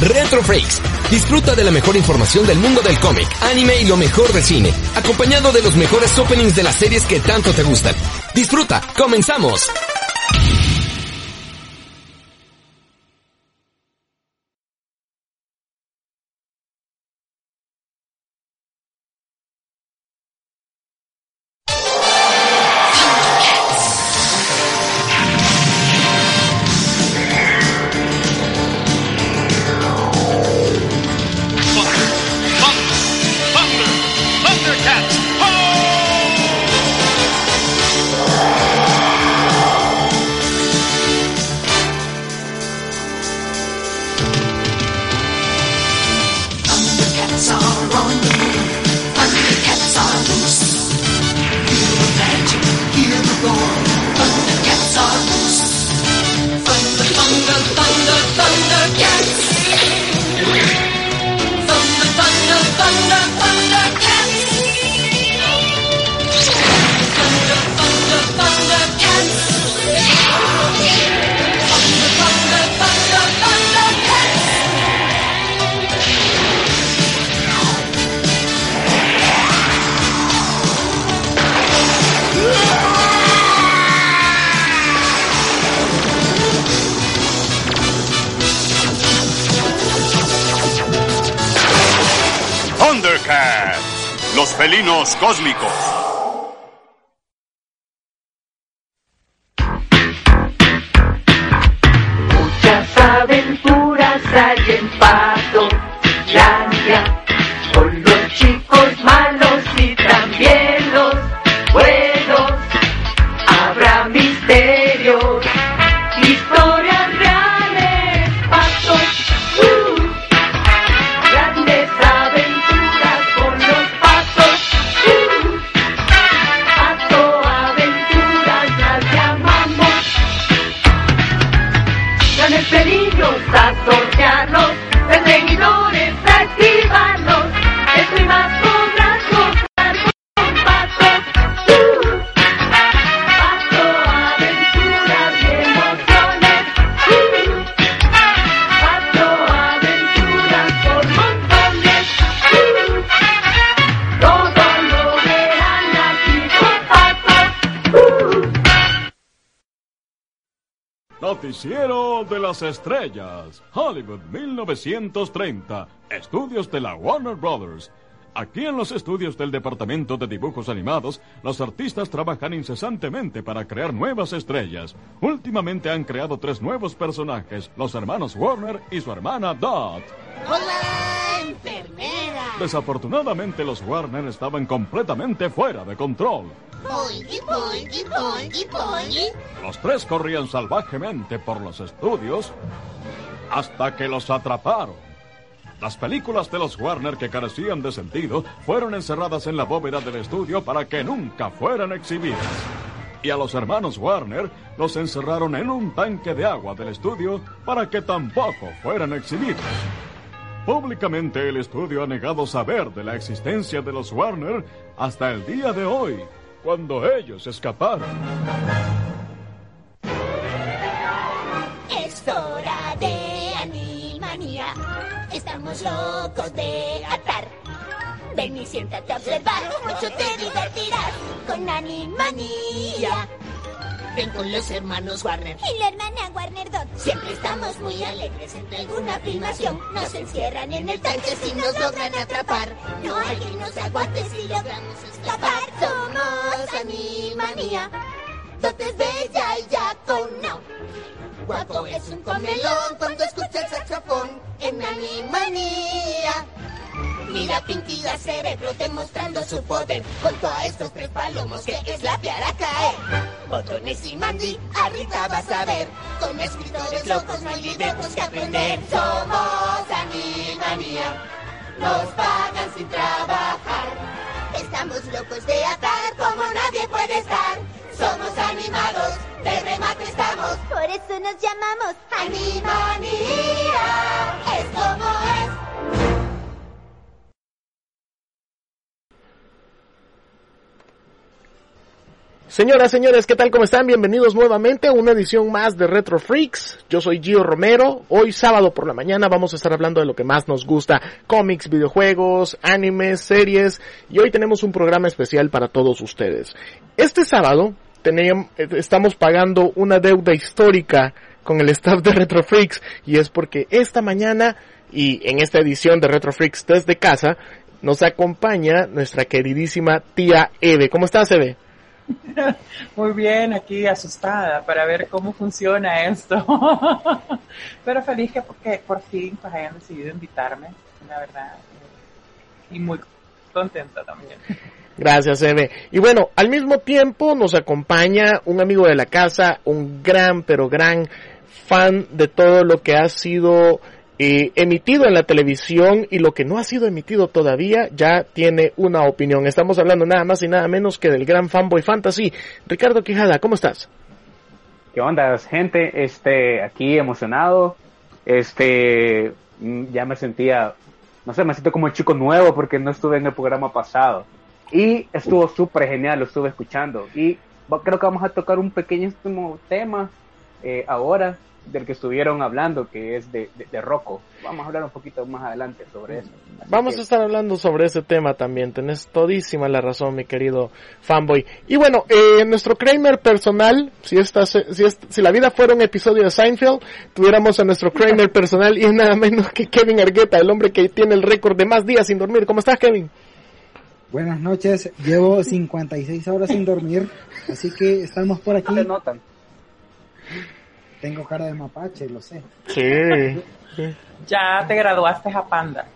Retro Freaks. Disfruta de la mejor información del mundo del cómic, anime y lo mejor de cine, acompañado de los mejores openings de las series que tanto te gustan. Disfruta, comenzamos. Los felinos cósmicos. Estrellas, Hollywood 1930, estudios de la Warner Brothers. Aquí en los estudios del Departamento de Dibujos Animados, los artistas trabajan incesantemente para crear nuevas estrellas. Últimamente han creado tres nuevos personajes, los hermanos Warner y su hermana Dot. ¡Hola, enfermera! Desafortunadamente los Warner estaban completamente fuera de control. Los tres corrían salvajemente por los estudios hasta que los atraparon. Las películas de los Warner que carecían de sentido fueron encerradas en la bóveda del estudio para que nunca fueran exhibidas. Y a los hermanos Warner los encerraron en un tanque de agua del estudio para que tampoco fueran exhibidos. Públicamente el estudio ha negado saber de la existencia de los Warner hasta el día de hoy, cuando ellos escaparon. Es hora de animanía. Estamos locos de atar. Ven y siéntate a observar. Mucho te divertirás con animanía. Ven con los hermanos Warner. Y la hermana Warner Dot. Siempre estamos muy alegres entre alguna filmación. Nos encierran en el tanque si nos logran atrapar. No hay quien nos aguante si logramos escapar. Somos Animanía. Dot es bella y ya con no. Guapo es un comelón cuando escucha el saxofón en Animanía. Mira Pinky cerebro demostrando su poder. Junto a estos tres palomos que es la piara caer. Botones y Mandy, ahorita vas a ver. Con escritores locos no hay libretos que aprender. Somos Animanía Nos pagan sin trabajar. Estamos locos de atar como nadie puede estar. Somos animados, de remate estamos. Por eso nos llamamos Animanía Es como es Señoras, señores, ¿qué tal? ¿Cómo están? Bienvenidos nuevamente a una edición más de Retro Freaks. Yo soy Gio Romero. Hoy sábado por la mañana vamos a estar hablando de lo que más nos gusta. Cómics, videojuegos, animes, series. Y hoy tenemos un programa especial para todos ustedes. Este sábado teníamos, estamos pagando una deuda histórica con el staff de Retro Freaks. Y es porque esta mañana y en esta edición de Retro Freaks desde casa nos acompaña nuestra queridísima tía Eve. ¿Cómo estás, Eve? Muy bien, aquí asustada para ver cómo funciona esto. Pero feliz que porque por fin pues hayan decidido invitarme, la verdad. Y muy contenta también. Gracias, Eve. Y bueno, al mismo tiempo nos acompaña un amigo de la casa, un gran, pero gran fan de todo lo que ha sido eh, emitido en la televisión y lo que no ha sido emitido todavía ya tiene una opinión. Estamos hablando nada más y nada menos que del gran fanboy fantasy. Ricardo Quijada, ¿cómo estás? ¿Qué onda, gente? Este, aquí emocionado. Este, mm, ya me sentía, no sé, me siento como un chico nuevo porque no estuve en el programa pasado. Y estuvo súper genial, lo estuve escuchando. Y creo que vamos a tocar un pequeñísimo tema eh, ahora del que estuvieron hablando, que es de, de, de, Rocco. Vamos a hablar un poquito más adelante sobre eso. Así Vamos que... a estar hablando sobre ese tema también. Tenés todísima la razón, mi querido fanboy. Y bueno, eh, nuestro Kramer personal, si, esta, si, esta, si la vida fuera un episodio de Seinfeld, tuviéramos a nuestro Kramer personal y es nada menos que Kevin Argueta, el hombre que tiene el récord de más días sin dormir. ¿Cómo estás, Kevin? Buenas noches, llevo 56 horas sin dormir, así que estamos por aquí. No notan. Tengo cara de mapache, lo sé. Sí. Ya te graduaste a panda.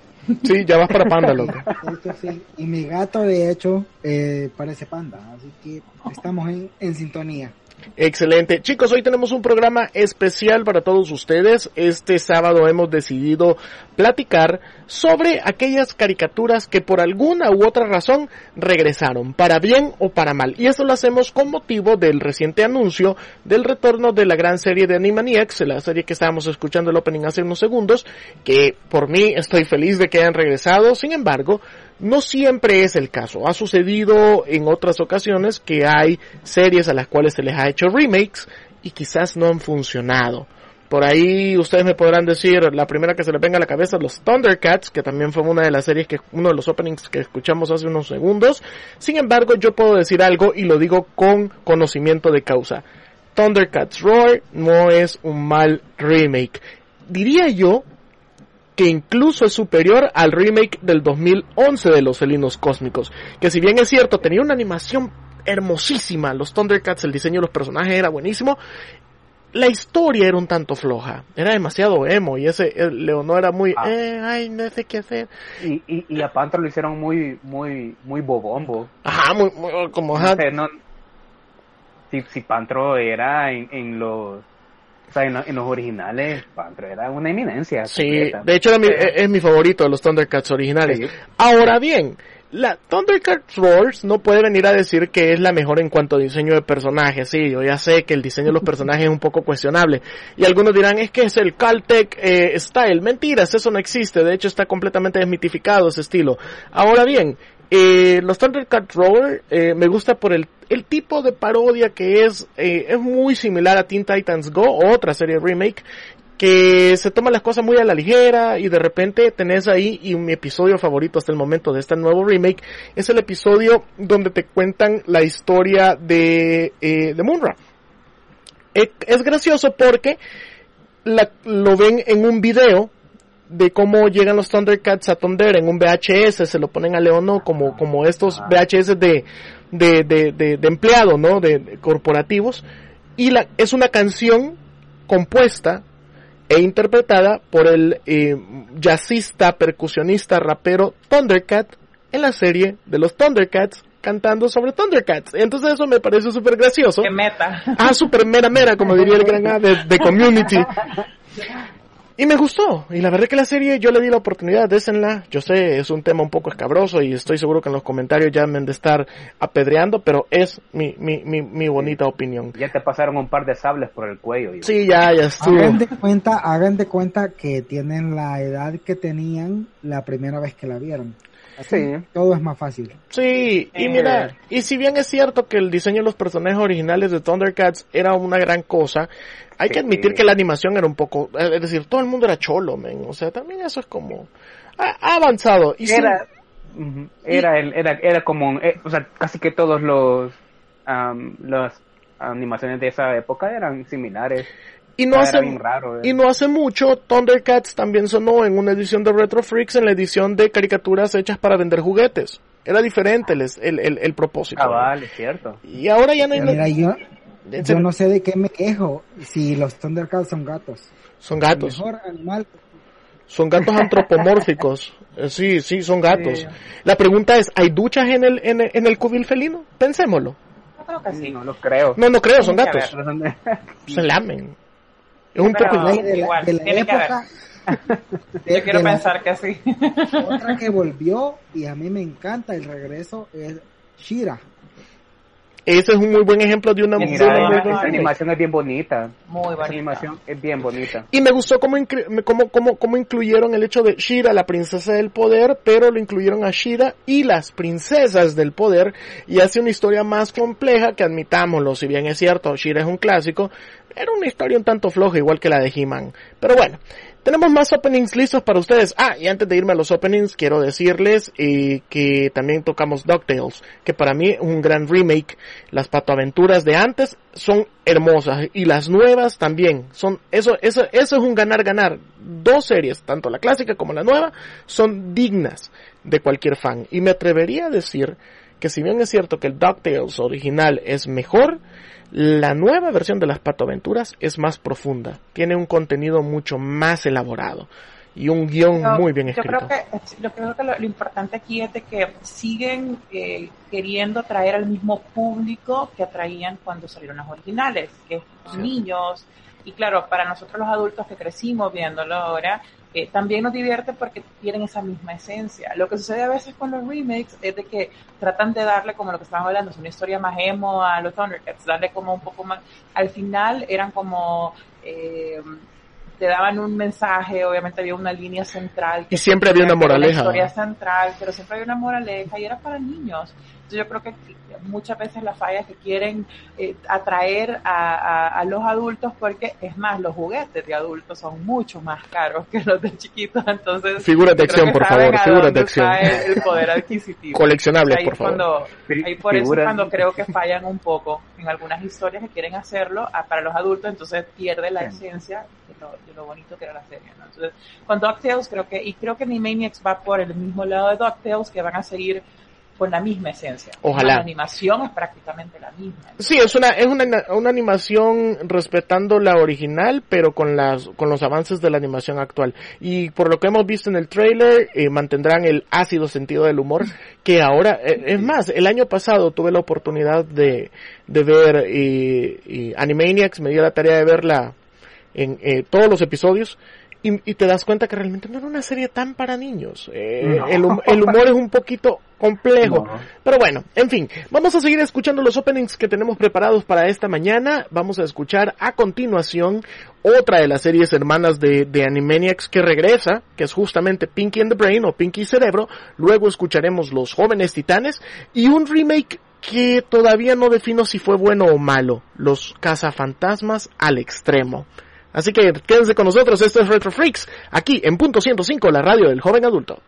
Sí, ya vas para panda, loco. Sí. Y mi gato, de hecho, eh, parece panda, así que estamos en, en sintonía. Excelente. Chicos, hoy tenemos un programa especial para todos ustedes. Este sábado hemos decidido platicar sobre aquellas caricaturas que por alguna u otra razón regresaron, para bien o para mal. Y eso lo hacemos con motivo del reciente anuncio del retorno de la gran serie de Animaniacs, la serie que estábamos escuchando el opening hace unos segundos, que por mí estoy feliz de que hayan regresado. Sin embargo, no siempre es el caso. Ha sucedido en otras ocasiones que hay series a las cuales se les ha hecho remakes y quizás no han funcionado. Por ahí ustedes me podrán decir, la primera que se les venga a la cabeza, los Thundercats, que también fue una de las series que, uno de los openings que escuchamos hace unos segundos. Sin embargo, yo puedo decir algo y lo digo con conocimiento de causa. Thundercats Roar no es un mal remake. Diría yo que incluso es superior al remake del 2011 de Los Felinos Cósmicos, que si bien es cierto tenía una animación hermosísima, los Thundercats, el diseño de los personajes era buenísimo, la historia era un tanto floja, era demasiado emo y ese Leonor era muy, ah. eh, ay, no sé qué hacer. Y, y, y a Panther lo hicieron muy, muy, muy bobombo. Ajá, muy, muy como... No sé, no, si, si Pantro era en, en los sea, en, en, los originales, Pantro era una eminencia. Sí, de hecho era mi, es, es, mi favorito de los Thundercats originales. Sí. Ahora bien, la Thundercats Roars no puede venir a decir que es la mejor en cuanto a diseño de personajes. Sí, yo ya sé que el diseño de los personajes es un poco cuestionable. Y algunos dirán, es que es el Caltech eh, Style. Mentiras, eso no existe. De hecho, está completamente desmitificado ese estilo. Ahora bien, eh, los Thundercats Roar eh, me gusta por el, el, tipo de parodia que es, eh, es muy similar a Teen Titans Go, otra serie remake, que se toma las cosas muy a la ligera y de repente tenés ahí, y mi episodio favorito hasta el momento de este nuevo remake, es el episodio donde te cuentan la historia de, de Munra. Es gracioso porque lo ven en un video de cómo llegan los Thundercats a Thunder en un VHS, se lo ponen a Leono como, como estos VHS de, de, de, de, de empleado, ¿no? De, de, corporativos. Y la, es una canción compuesta e interpretada por el eh, jazzista, percusionista, rapero Thundercat en la serie de los Thundercats cantando sobre Thundercats. Entonces eso me parece súper gracioso. Qué meta. Ah, súper mera mera, como diría el gran A de, de Community. Y me gustó. Y la verdad que la serie yo le di la oportunidad, désenla. Yo sé, es un tema un poco escabroso y estoy seguro que en los comentarios ya me han de estar apedreando, pero es mi, mi, mi, mi bonita opinión. Ya te pasaron un par de sables por el cuello. yo. Sí, ya, ya estuvo. Hagan de cuenta, hagan de cuenta que tienen la edad que tenían la primera vez que la vieron. Así Sí. todo es más fácil. Sí, y mira, y si bien es cierto que el diseño de los personajes originales de Thundercats era una gran cosa, hay que Sí. admitir que la animación era un poco, eh, es decir, todo el mundo era cholo, men, o sea, también eso es como, ha, ha avanzado. Y Era, ujú, era, el, era, era como, eh, o sea, casi que todos los, am, las animaciones de esa época eran similares. y no era hace, raro, eh. y no hace mucho, Thundercats también sonó en una edición de Retro Freaks, en la edición de caricaturas hechas para vender juguetes. Era diferente el, el, el, el propósito. Cabal, es cierto. Y ahora ya no hay... Mira, yo, yo no sé de qué me quejo si los Thundercats son gatos. son gatos. El mejor animal. Son gatos antropomórficos. Eh, Sí, sí, son gatos. Sí. La pregunta es, ¿hay duchas en el, en el, en el cubil felino? Pensémoslo. Yo creo que sí. No lo creo. No, no creo, son gatos. Se lamen. Es un Pero- poco... Ay, de la, igual, de la tiene que época. de- Yo quiero de la- pensar que sí. Otra que volvió y a mí me encanta el regreso es Shira. Ese es un muy buen ejemplo de una... de una muy esa buena- animación es bien bonita. Muy Esa bonita. animación es bien bonita. Y me gustó cómo, cómo, cómo, cómo incluyeron el hecho de Shira, la princesa del poder, pero lo incluyeron a Shira y las princesas del poder, y hace una historia más compleja que admitámoslo, si bien es cierto, Shira es un clásico, era una historia un tanto floja, igual que la de He-Man. Pero bueno, tenemos más openings listos para ustedes. Ah, y antes de irme a los openings, quiero decirles eh, que también tocamos DuckTales, que para mí es un gran remake. Las patoaventuras de antes son hermosas y las nuevas también. Son eso, eso, eso es un ganar-ganar. Dos series, tanto la clásica como la nueva, son dignas de cualquier fan. Y me atrevería a decir que si bien es cierto que el DuckTales original es mejor, la nueva versión de las patoaventuras es más profunda, tiene un contenido mucho más elaborado y un guion Yo- muy bien yo escrito. creo que, lo, creo que lo, lo importante aquí es de que siguen eh, queriendo atraer al mismo público que atraían cuando salieron las originales, que es los niños. Y claro, para nosotros los adultos que crecimos viéndolo ahora, eh, también nos divierte porque tienen esa misma esencia. Lo que sucede a veces con los remakes es de que tratan de darle, como lo que estábamos hablando, es una historia más emo a los Thundercats, darle como un poco más... Al final eran como... eh, te daban un mensaje, obviamente había una línea central. Y siempre había una que moraleja. La historia central, pero siempre había una moraleja y era para niños. Yo creo que muchas veces la falla es que quieren eh, atraer a, a- a los adultos porque, es más, los juguetes de adultos son mucho más caros que los de chiquitos. Entonces, Figuras de acción, por favor, a figuras de acción. El, poder adquisitivo. Coleccionables, Ahí por favor. Cuando, Fi- ahí por eso cuando creo que fallan un poco en algunas historias que quieren hacerlo ah, para los adultos, entonces pierde la Sí. esencia de lo, de lo bonito que era la serie. ¿no? Entonces, con DuckTales creo que, y creo que Animaniacs va por el mismo lado de DuckTales, que van a seguir con la misma esencia. Ojalá. La animación es prácticamente la misma. Sí, es una, es una, una animación respetando la original, pero con las, con los avances de la animación actual. Y por lo que hemos visto en el trailer, eh, mantendrán el ácido sentido del humor, que ahora, eh, es más, el año pasado tuve la oportunidad de, de ver, eh, eh, Animaniacs, me dio la tarea de verla en eh, todos los episodios, y, y te das cuenta que realmente no era una serie tan para niños. Eh, No. el, hum- el humor es un poquito complejo. No. Pero bueno, en fin, vamos a seguir escuchando los openings que tenemos preparados para esta mañana. Vamos a escuchar a continuación otra de las series hermanas de, de Animaniacs que regresa, que es justamente Pinky and the Brain o Pinky Cerebro. Luego escucharemos Los Jóvenes Titanes y un remake que todavía no defino si fue bueno o malo, Los Cazafantasmas al Extremo. Así que quédense con nosotros, esto es Retro Freaks, aquí en punto 105, la radio del joven adulto.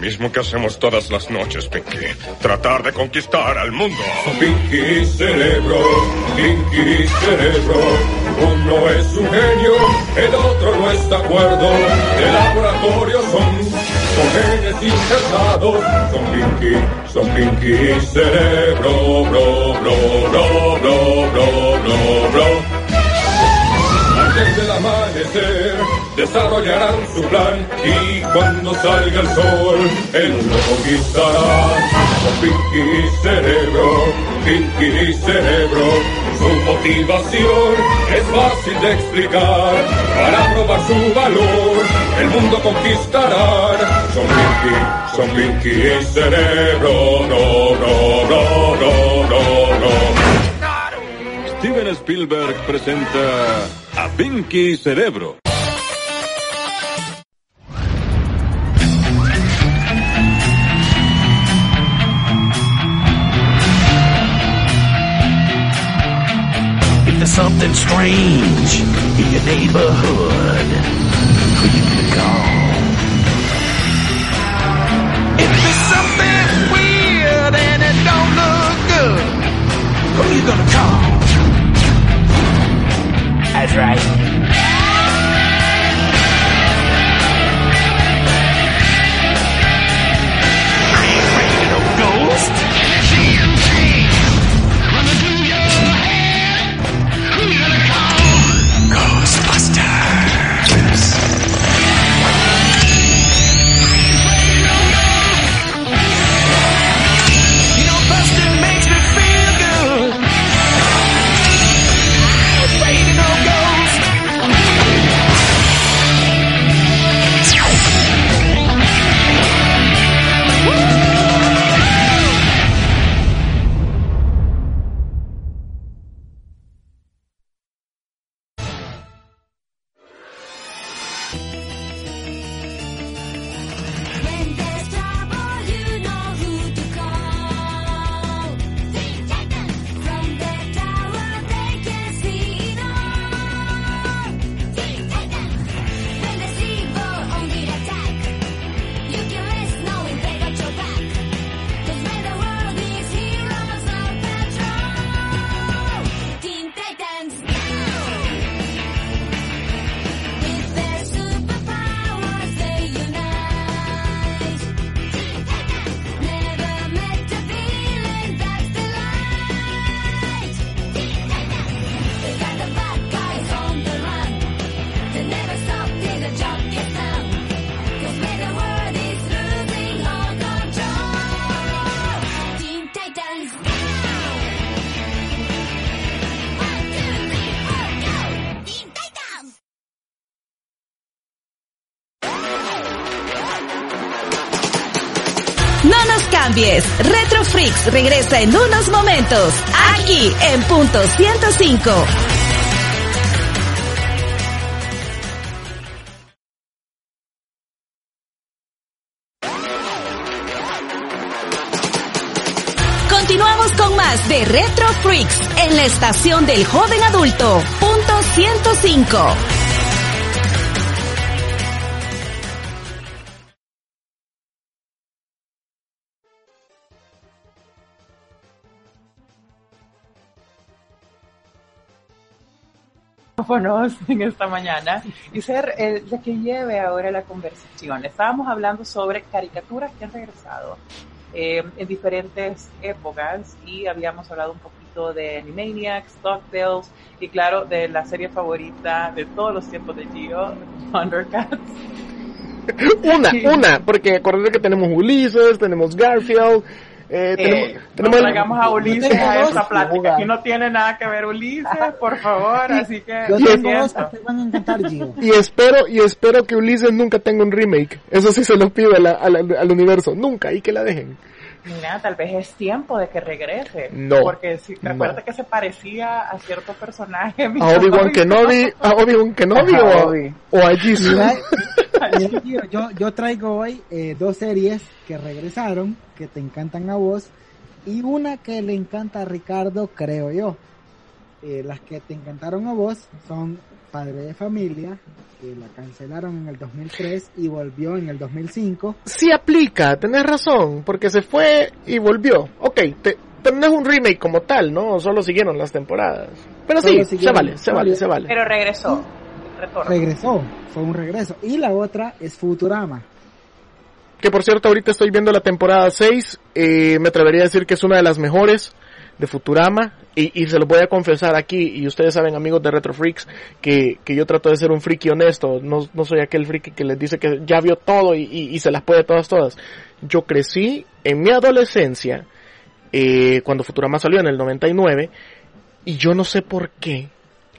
Mismo que hacemos todas las noches, Pinky. Tratar de conquistar al mundo. Pinky cerebro, Pinky cerebro. Uno es un genio, el otro no está de acuerdo. De laboratorio son, son genes insertados. Son Pinky, son Pinky cerebro, bro, bro, bro, bro, bro, bro, bro. Antes del amanecer desarrollarán su plan y cuando salga el sol el mundo conquistarán. Con Pinky Cerebro, Pinky Cerebro, su motivación es fácil de explicar. Para probar su valor, el mundo conquistarán. Son Pinky, son Pinky y Cerebro, no, no, no, no, no, no. Steven Spielberg presenta a Pinky Cerebro. Something strange in your neighborhood, who you gonna call? If there's something weird and it don't look good, who you gonna call? That's right. 10. Retro Freaks regresa en unos momentos, aquí en punto 105. Continuamos con más de Retro Freaks en la estación del joven adulto, punto 105. Micrófonos en esta mañana y ser el de que lleve ahora la conversación. Estábamos hablando sobre caricaturas que han regresado eh, en diferentes épocas y habíamos hablado un poquito de Animaniacs, DuckTales y claro de la serie favorita de todos los tiempos de Gio, Thundercats. Una, una, porque acuérdate que tenemos Ulises, tenemos Garfield, eh, tenemos, Eh, tenemos no el- traigamos a Ulises tengo a esta plática. Aquí no tiene nada que ver Ulises, por favor, así que Yo te van a encantar, Gio. Y espero, y espero que Ulises nunca tenga un remake. Eso sí se lo pido a la- a la- al universo. Nunca, y que la dejen. Mira, tal vez es tiempo de que regrese. No, Porque si no. recuerda que se parecía a cierto personaje. A Obi-Wan Kenobi, a Obi-Wan Kenobi Ajá, o, Obi. o a Jisoo. Mira, yo, yo traigo hoy eh, dos series que regresaron, que te encantan a vos, y una que le encanta a Ricardo, creo yo. eh, las que te encantaron a vos son Padre de Familia, que la cancelaron en el 2003 y volvió en el 2005. Sí aplica, tenés razón, porque se fue y volvió. Ok, te, pero no es un remake como tal, ¿no? Solo siguieron las temporadas. Pero sí, se vale, se vale, se vale. Pero regresó. Retorno. Regresó, fue un regreso. Y la otra es Futurama. Que por cierto, ahorita estoy viendo la temporada 6. eh, me atrevería a decir que es una de las mejores de Futurama. Y, y se lo voy a confesar aquí. Y ustedes saben, amigos de Retro Freaks, que, que yo trato de ser un friki honesto. No, no soy aquel friki que les dice que ya vio todo y, y- se las puede todas, todas. Yo crecí en mi adolescencia, eh, cuando Futurama salió en el 99. Y yo no sé por qué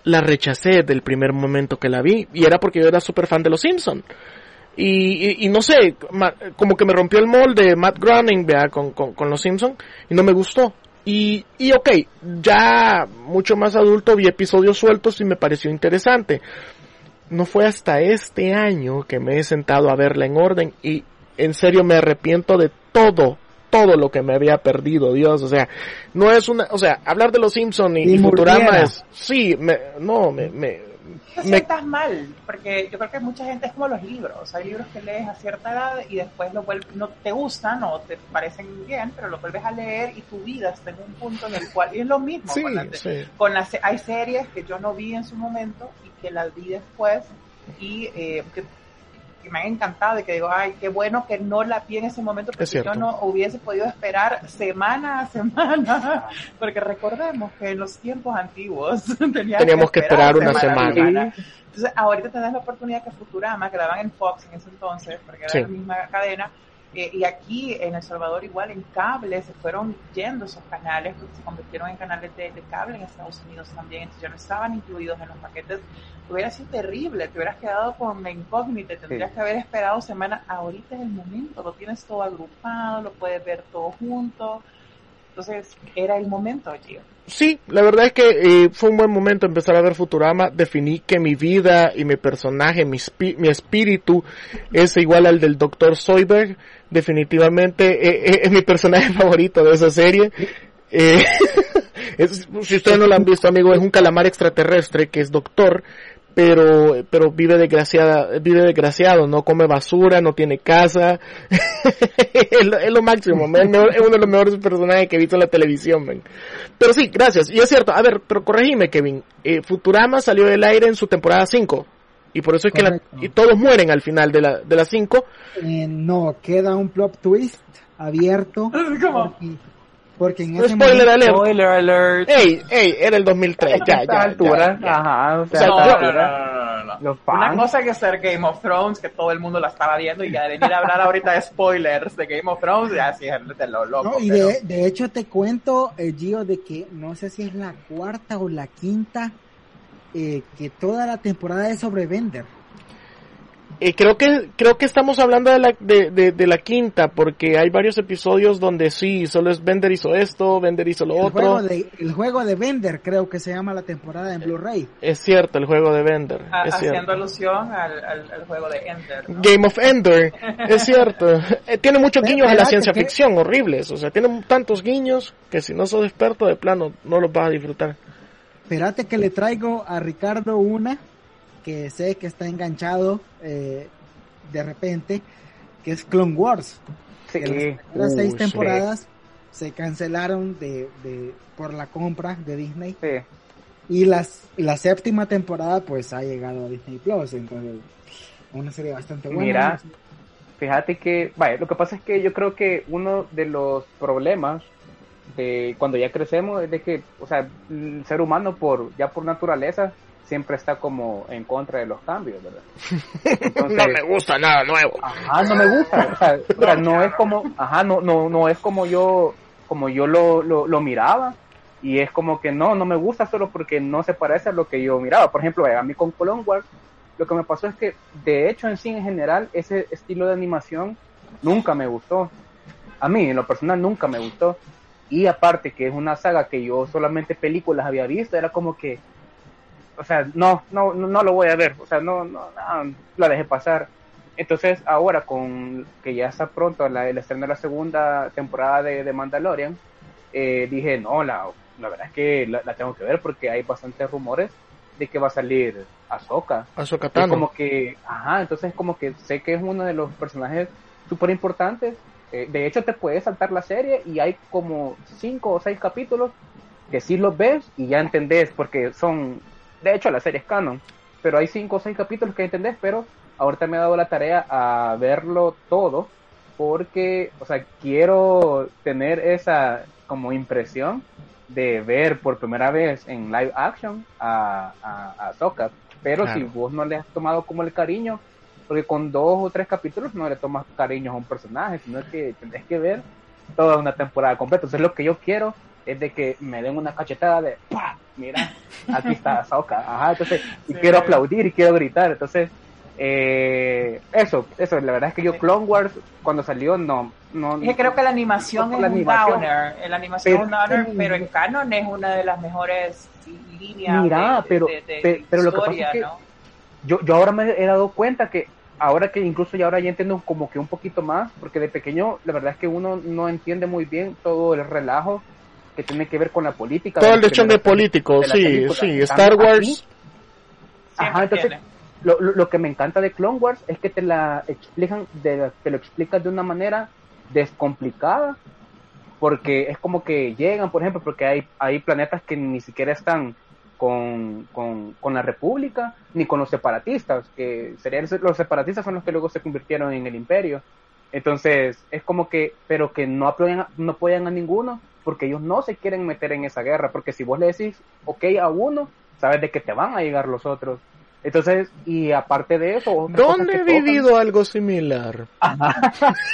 la rechacé desde el primer momento que la vi. Y era porque yo era súper fan de Los Simpson y, y, y no sé, ma- como que me rompió el molde Matt Groening vea, con, con, con Los Simpson y no me gustó. Y, y ok, ya mucho más adulto vi episodios sueltos y me pareció interesante. No fue hasta este año que me he sentado a verla en orden y en serio me arrepiento de todo, todo lo que me había perdido, Dios. O sea, no es una, o sea, hablar de Los Simpson y, Y Futurama es, sí, me, no, me, me, Te me- sientas mal, porque yo creo que mucha gente es como los libros. Hay libros que lees a cierta edad y después lo vuelves, no te gustan o te parecen bien, pero lo vuelves a leer y tu vida está en un punto en el cual, y es lo mismo Sí, con las, sí. con las- hay series que yo no vi en su momento y que las vi después y eh, que, que me han encantado y que digo, ay, qué bueno que no la vi en ese momento porque Es yo no hubiese podido esperar semana a semana, porque recordemos que en los tiempos antiguos Teníamos que esperar una semana. entonces, ahorita tenés la oportunidad que Futurama, que daban en Fox en ese entonces, porque era Sí. la misma cadena, eh, y aquí en El Salvador igual en cable se fueron yendo esos canales, porque se convirtieron en canales de, de cable en Estados Unidos también, entonces ya no estaban incluidos en los paquetes. Hubiera sido terrible, te hubieras quedado con la incógnita, tendrías Sí. que haber esperado semana, ahorita es el momento, lo tienes todo agrupado, lo puedes ver todo junto, entonces era el momento, Gio. Sí, la verdad es que eh, fue un buen momento empezar a ver Futurama. Definí que mi vida y mi personaje, mi, mi espíritu es igual al del Dr. Zoidberg. Definitivamente eh, eh, es mi personaje favorito de esa serie. Eh, si ustedes no lo han visto, amigo, es un calamar extraterrestre que es doctor, pero pero vive desgraciada, vive desgraciado, no come basura, no tiene casa. es, lo, máximo, es uno de los mejores personajes que he visto en la televisión, man. Pero sí, gracias. Y es cierto, a ver, pero corregime, Kevin. Eh, Futurama salió del aire en su temporada 5. Y por eso es que la- Correcto. y todos mueren al final de la, de las 5. Eh, no, queda un plot twist abierto. ¿Cómo? Porque, porque en ese Spoiler momento- alert. Spoiler alert. Ey, ey, era el 2003. Ya, ya, altura, ya, ya. ajá, o sea, No, no, no, altura, no, no, no. Una cosa que ser Game of Thrones, que todo el mundo la estaba viendo, y ya de venir a hablar ahorita de spoilers de Game of Thrones, ya sí, es de lo loco. No, y pero- de, de hecho te cuento, eh, Gio, de que no sé si es la cuarta o la quinta, eh, que toda la temporada es sobre Bender. Eh, creo que creo que estamos hablando de la de, de, de la quinta porque hay varios episodios donde sí solo es Bender hizo esto Bender hizo lo El otro juego, de, el juego de Bender creo que se llama la temporada en Blu-ray. es cierto el juego de Bender a- es haciendo cierto alusión al, al, al juego de Ender. ¿no? Game of Ender es cierto Eh, tiene muchos guiños a la ciencia que- ficción horribles o sea tiene tantos guiños que si no sos experto de plano no los vas a disfrutar Espérate que le traigo a Ricardo una que sé que está enganchado eh, de repente, que es Clone Wars. sí, Que las primeras seis temporadas se cancelaron de, de por la compra de Disney sí. y las la séptima temporada pues ha llegado a Disney Plus, entonces una serie bastante buena. Mira, fíjate que, vaya, lo que pasa es que yo creo que uno de los problemas de cuando ya crecemos es de que, o sea, el ser humano por ya por naturaleza siempre está como en contra de los cambios, ¿verdad? Entonces, no me gusta nada nuevo Ajá, no me gusta. O sea, o sea, no es como, ajá, no, no, no es como yo, como yo lo, lo, lo miraba. Y es como que no, no me gusta solo porque no se parece a lo que yo miraba. Por ejemplo, a mí con Clone Wars, lo que me pasó es que, de hecho, en sí, en general, ese estilo de animación nunca me gustó. A mí, en lo personal, nunca me gustó. Y aparte que es una saga que yo solamente películas había visto, era como que, o sea, no, no, no, lo voy a ver, o sea, no, no, no, la dejé pasar. Entonces, ahora con que ya está pronto la, el estreno de la segunda temporada de, de Mandalorian, eh, dije, no, la, la verdad es que la, la tengo que ver porque hay bastantes rumores de que va a salir Ahsoka. Ahsoka Tano. como que, ajá, entonces como que sé que es uno de los personajes súper importantes. Eh, de hecho, te puedes saltar la serie y hay como cinco o seis capítulos que sí los ves y ya entendés, porque son, de hecho, la serie es canon, pero hay cinco o seis capítulos que entendés, pero ahorita me he dado la tarea a verlo todo, porque, o sea, quiero tener esa como impresión de ver por primera vez en live action a, a, a Ahsoka. Pero Claro. si vos no le has tomado como el cariño, porque con dos o tres capítulos no le tomas cariño a un personaje, sino que tenés que ver toda una temporada completa. Entonces lo que yo quiero es de que me den una cachetada de ¡pah! Mira, aquí está Ahsoka. Ajá, entonces, y Sí. quiero aplaudir y quiero gritar. Entonces, eh, eso, eso, la verdad es que yo Clone Wars cuando salió no, no. Es que creo que la animación no es la un animación. downer. La animación es un Pero- downer, pero en canon es una de las mejores líneas Mira, de, pero, de- de pe- pero lo que pasa historia, es yo, yo ahora me he dado cuenta que ahora que incluso ya ahora ya entiendo como que un poquito más, porque de pequeño la verdad es que uno no entiende muy bien todo el relajo que tiene que ver con la política. Todo el político, de la sí, película. sí. Star Wars. aquí- Ajá, entonces lo, lo, lo que me encanta de Clone Wars es que te la explican, de, te lo explican de una manera descomplicada, porque es como que llegan, por ejemplo, porque hay, hay planetas que ni siquiera están con, con, con la República ni con los separatistas, que serían los separatistas son los que luego se convirtieron en el imperio. Entonces, es como que, pero que no apoyan, no apoyan a ninguno, porque ellos no se quieren meter en esa guerra, porque si vos le decís, ok, a uno, sabes de que te van a llegar los otros. Entonces, y aparte de eso, ¿Dónde he tocan- vivido algo similar?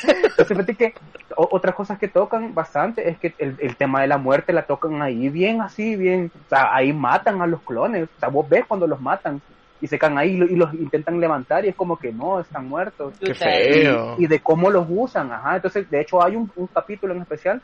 entonces, fíjate que otras cosas que tocan bastante es que el, el tema de la muerte la tocan ahí bien así, bien, o sea, ahí matan a los clones, o sea, vos ves cuando los matan y se caen ahí y lo- y los intentan levantar y es como que no, están muertos. Qué feo. Y, y de cómo los usan, ajá, entonces de hecho hay un, un capítulo en especial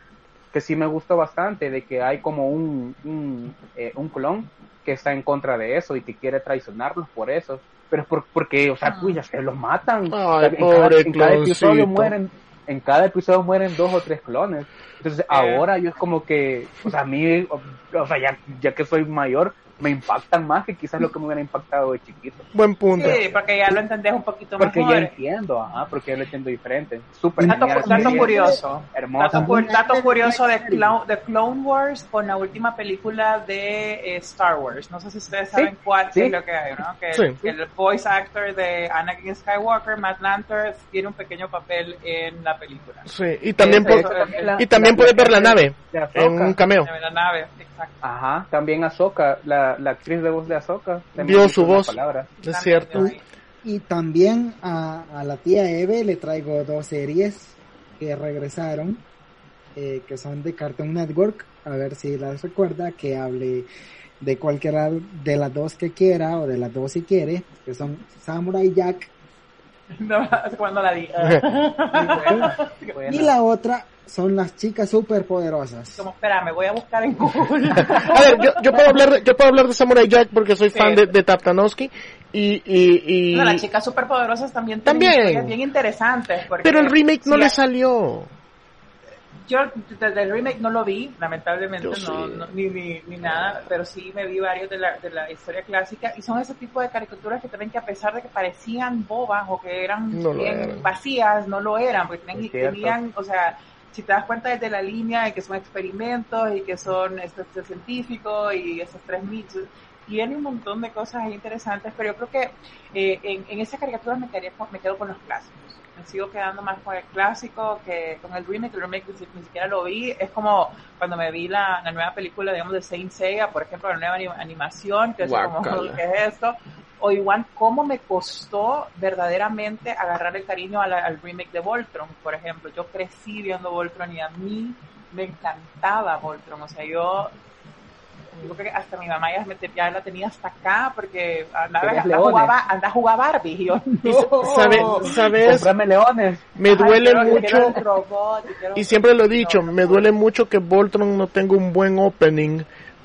que sí me gustó bastante, de que hay como un, un, eh, un clon que está en contra de eso y que quiere traicionarlos por eso. Pero es por, porque, o sea, pues ya se los matan. Ay, en, pobre cada, en cada episodio mueren, en cada episodio mueren dos o tres clones. Entonces ahora yo es como que, o sea, a mí, o, o sea, ya, ya que soy mayor, me impactan más que quizás lo que me hubiera impactado de chiquito. Buen punto. Sí, porque ya lo entendés un poquito Porque mejor. ya entiendo, ajá, porque ya lo entiendo diferente. Súper Dato, dato curioso. Hermoso. Dato, cu- dato curioso de Clone, de Clone Wars con la última película de eh, Star Wars. No sé si ustedes Sí, saben cuál sí. es lo que hay, ¿no? Que, Sí. que el voice actor de Anakin Skywalker, Matt Lanter, tiene un pequeño papel en la película. Sí, y también, Eso, po- eso, eso. y también puedes ver la nave en un cameo. En la nave. Ajá, también Ahsoka, la, la actriz de voz de Ahsoka. Dio su voz. palabra. Es cierto. Y también a, a la tía Eve le traigo dos series que regresaron, eh, que son de Cartoon Network, a ver si las recuerda, que hable de cualquiera de las dos que quiera o de las dos si quiere, que son Samurai Jack No, cuando la di. y la otra son las chicas superpoderosas. Como, espera, me voy a buscar en Google. A ver, yo, yo puedo hablar de, yo puedo hablar de Samurai Jack porque soy fan de, de Taptanowski y, y, y- No, las chicas superpoderosas también tienen También. bien interesantes. porque pero el remake no sí, le salió. Yo desde el remake no lo vi, lamentablemente no, sí. no- ni, ni, ni nada, pero sí me vi varios de la, de la historia clásica y son ese tipo de caricaturas que también que a pesar de que parecían bobas o que eran No bien eran. vacías, no lo eran, porque tenían, tenían, o sea, si te das cuenta desde la línea de que son experimentos y que son este, este científico y esos tres mitos, tiene un montón de cosas interesantes, pero yo creo que eh, en, en esa caricatura me, quedaría con- me quedo con los clásicos. Me sigo quedando más con el clásico que con el remake. El remake ni, si- ni siquiera lo vi. Es como cuando me vi la, la nueva película, digamos, de Saint Seiya, por ejemplo, la nueva anim- animación, que es como. ¿qué es esto? O igual, cómo me costó verdaderamente agarrar el cariño al remake de Voltron, por ejemplo. Yo crecí viendo Voltron y a mí me encantaba Voltron. O sea, yo yo creo que hasta mi mamá ya, me te- ya la tenía hasta acá porque andaba, anda, a leones. jugar, ba- anda a jugar Barbie. Y yo, no. ¿Sabe- ¿Sabes? Comprame leones. Me duele mucho, robot, quiero- y siempre lo he dicho, No, me duele mucho que Voltron no tenga un buen opening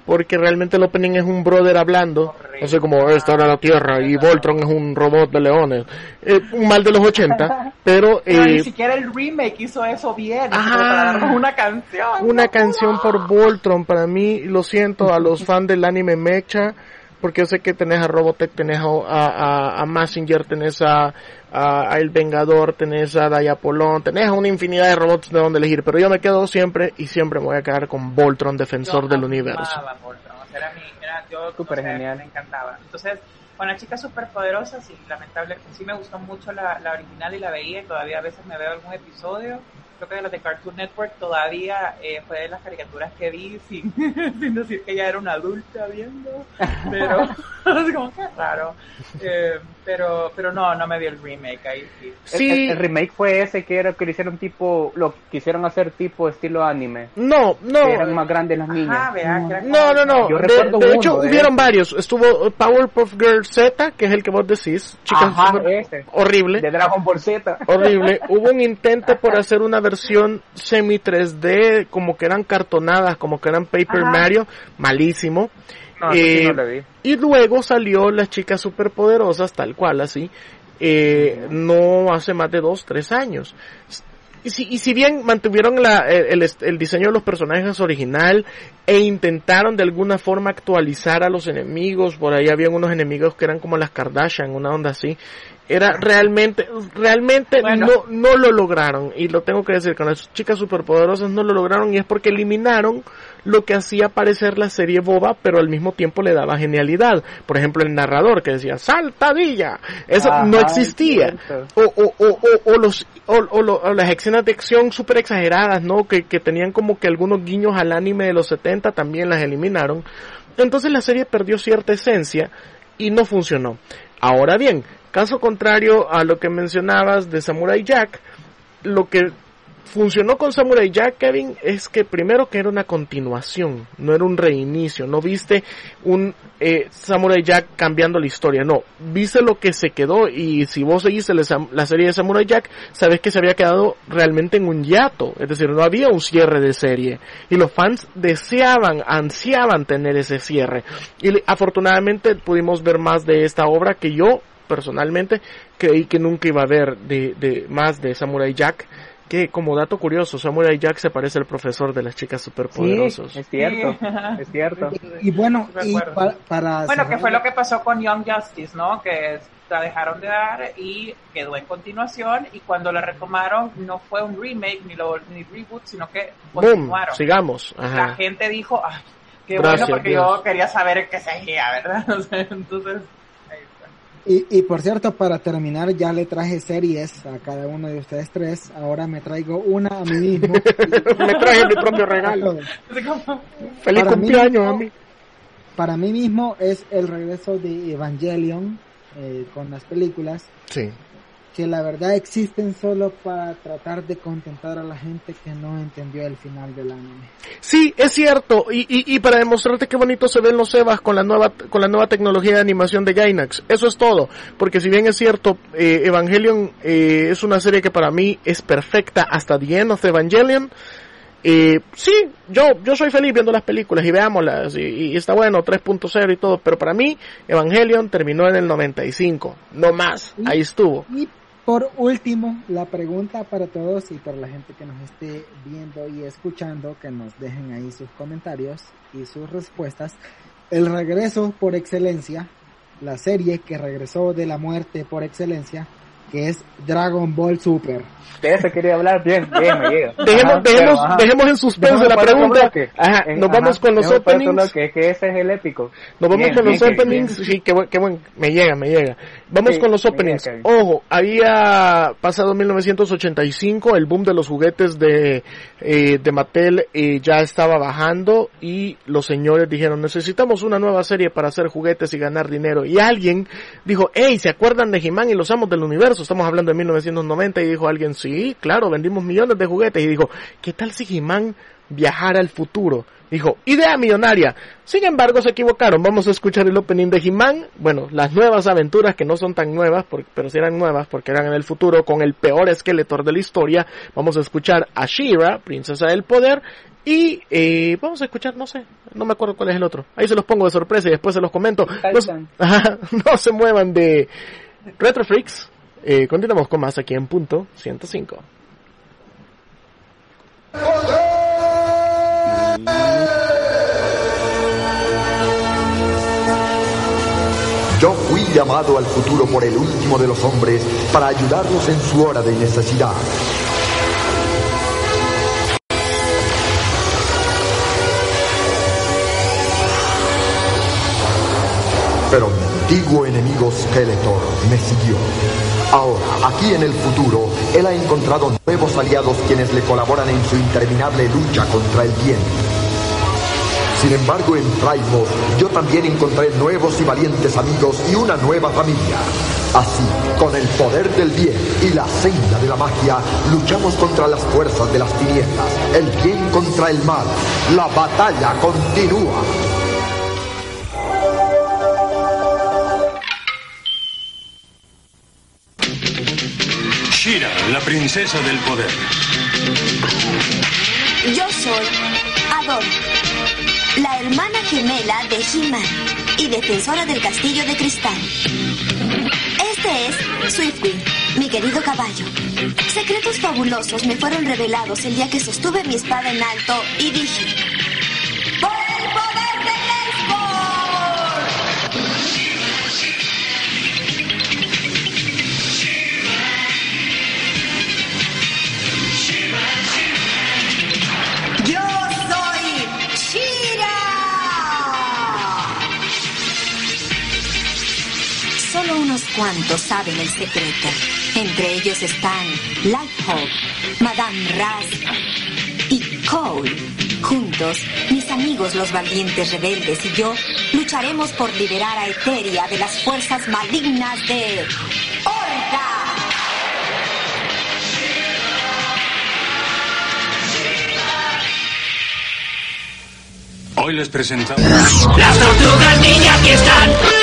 porque realmente el opening es un brother hablando, así como esta era la Tierra y Voltron es un robot de leones. Eh, un mal de los 80, pero... Pero ni eh, siquiera el remake hizo eso bien. Ah. una canción. una canción por Voltron, para mí, lo siento a los fans del anime Mecha, porque yo sé que tenés a Robotech, tenés a, a, a Massinger, tenés a, a, a El Vengador, tenés a Diapolón, tenés a una infinidad de robots de donde elegir, pero yo me quedo siempre y siempre me voy a quedar con Voltron, defensor Yo del universo. Voltron, o sea, era mi, era, yo, Súper o sea, genial. Me encantaba. Entonces, con las chicas superpoderosas, sí, lamentable, sí me gustó mucho la, la original y la veía y todavía a veces me veo algún episodio. Creo que de las de Cartoon Network todavía eh, fue de las caricaturas que vi sin, sin decir que ya era una adulta viendo. Pero es como que raro. Eh, pero, pero no, no me vi el remake ahí sí. El, el- el remake fue ese que era que le hicieron tipo, lo quisieron hacer tipo estilo anime. No, no. Que eran más grandes las niñas. Ah, vea, que era No, no, no. Yo De, recuerdo de uno hecho, de hubieron varios. Estuvo Powerpuff Girl Z, que es el que vos decís. Chicas Ajá, super- ese. horrible. De Dragon Ball Z. Horrible. Hubo un intento por hacer una versión semi 3D, como que eran cartonadas, como que eran Paper Ajá. Mario. Malísimo. No, sí Eh, no lo vi. y luego salió las chicas superpoderosas, tal cual así, eh, no hace más de dos, tres años. Y si, y si bien mantuvieron la, el, el- el diseño de los personajes original e intentaron de alguna forma actualizar a los enemigos, por ahí habían unos enemigos que eran como las Kardashian, una onda así, era realmente, realmente Bueno. no, no lo lograron, y lo tengo que decir, con las chicas superpoderosas no lo lograron, y es porque eliminaron lo que hacía parecer la serie boba, pero al mismo tiempo le daba genialidad. Por ejemplo, el narrador que decía, saltadilla, eso Ajá, no existía. O, o, o, o, o los, o, o lo- o las escenas de acción súper exageradas, ¿no? Que, que tenían como que algunos guiños al anime de los 70 también las eliminaron. Entonces la serie perdió cierta esencia y no funcionó. Ahora bien, caso contrario a lo que mencionabas de Samurai Jack, lo que funcionó con Samurai Jack, Kevin, es que primero que era una continuación, no era un reinicio, no viste un eh, Samurai Jack cambiando la historia, no, viste lo que se quedó y si vos seguiste la, serie de Samurai Jack, sabes que se había quedado realmente en un hiato, es decir, no había un cierre de serie. Y los fans deseaban, ansiaban tener ese cierre. Y afortunadamente pudimos ver más de esta obra que yo personalmente creí que nunca iba a ver de, de más de Samurai Jack que como dato curioso, Samurai Jack se parece al profesor de las chicas Sí, superpoderosas. es cierto, Sí. es cierto. Y bueno, y pa- para Bueno, que cerrar- fue lo que pasó con Young Justice, ¿no? Que la dejaron de dar y quedó en continuación y cuando la retomaron no fue un remake ni, lo, ni reboot, sino que Boom, continuaron. sigamos. La gente dijo, ay, qué Gracias, bueno porque Dios. yo quería saber qué seguía, ¿verdad? Entonces. Y, y por cierto, para terminar, ya le traje series a cada uno de ustedes tres. Ahora me traigo una a mí mismo. Me traje mi propio regalo. Feliz Para mí cumpleaños mismo- a mí. Para mí mismo es el regreso de Evangelion eh, con las películas, Sí. Que la verdad existen solo para tratar de contentar a la gente que no entendió el final del anime. Sí, es cierto. Y, y, y para demostrarte qué bonito se ven los Evas con la nueva, con la nueva tecnología de animación de Gainax. Eso es todo. Porque si bien es cierto, eh, Evangelion eh, es una serie que para mí es perfecta hasta The End of Evangelion. Eh, sí, yo, yo soy feliz viendo las películas y veámoslas y, y está bueno 3.0 y todo, pero para mí Evangelion terminó en el 95, no más, ahí estuvo. Y por último, la pregunta para todos y para la gente que nos esté viendo y escuchando, que nos dejen ahí sus comentarios y sus respuestas. El regreso por excelencia, la serie que regresó de la muerte por excelencia, que es Dragon Ball Super. De eso quería hablar bien, bien, me llega. Dejemos, Ajá, dejemos, pero, dejemos en suspenso la pregunta. Ajá, Eh, nos ajá, vamos con los openings. bloque, que ese es el épico. Nos vamos Bien, con los bien, openings, bien. sí, qué buen, qué buen, me llega, me llega. Vamos Sí, con los openings. llega, Ojo, había pasado 1985, el boom de los juguetes de, eh, de Mattel eh, ya estaba bajando y los señores dijeron, necesitamos una nueva serie para hacer juguetes y ganar dinero. Y alguien dijo, hey, ¿se acuerdan de He-Man y los amos del universo? Estamos hablando de 1990 y dijo alguien, sí, claro, vendimos millones de juguetes. Y dijo, ¿qué tal si He-Man viajara al futuro? Dijo, idea millonaria. Sin embargo, se equivocaron. Vamos a escuchar el opening de He-Man. Bueno, las nuevas aventuras que no son tan nuevas, pero sí eran nuevas porque eran en el futuro con el peor Skeletor de la historia. Vamos a escuchar a She-Ra, princesa del poder, Y eh, vamos a escuchar, no sé, no me acuerdo cuál es el otro. Ahí se los pongo de sorpresa y después se los comento. No, Ajá, no se muevan de Retro Freaks. Eh, continuamos con más aquí en punto 105. Yo fui llamado al futuro por el último de los hombres para ayudarlos en su hora de necesidad. Pero antiguo enemigo Skeletor me siguió. Ahora, aquí en el futuro, él ha encontrado nuevos aliados quienes le colaboran en su interminable lucha contra el bien. Sin embargo, en Frymouth yo también encontré nuevos y valientes amigos y una nueva familia. Así, con el poder del bien y la senda de la magia, luchamos contra las fuerzas de las tinieblas, el bien contra el mal. La batalla continúa. La princesa del poder. Yo soy Adol, la hermana gemela de He-Man y defensora del castillo de cristal. Este es Swiftwing, mi querido caballo. Secretos fabulosos me fueron revelados el día que sostuve mi espada en alto y dije... cuantos saben el secreto. Entre ellos están Lighthawk, Madame Raz y Cole. Juntos, mis amigos los valientes rebeldes y yo lucharemos por liberar a Eteria de las fuerzas malignas de Horda. Hoy les presentamos. Las tortugas ninja aquí están.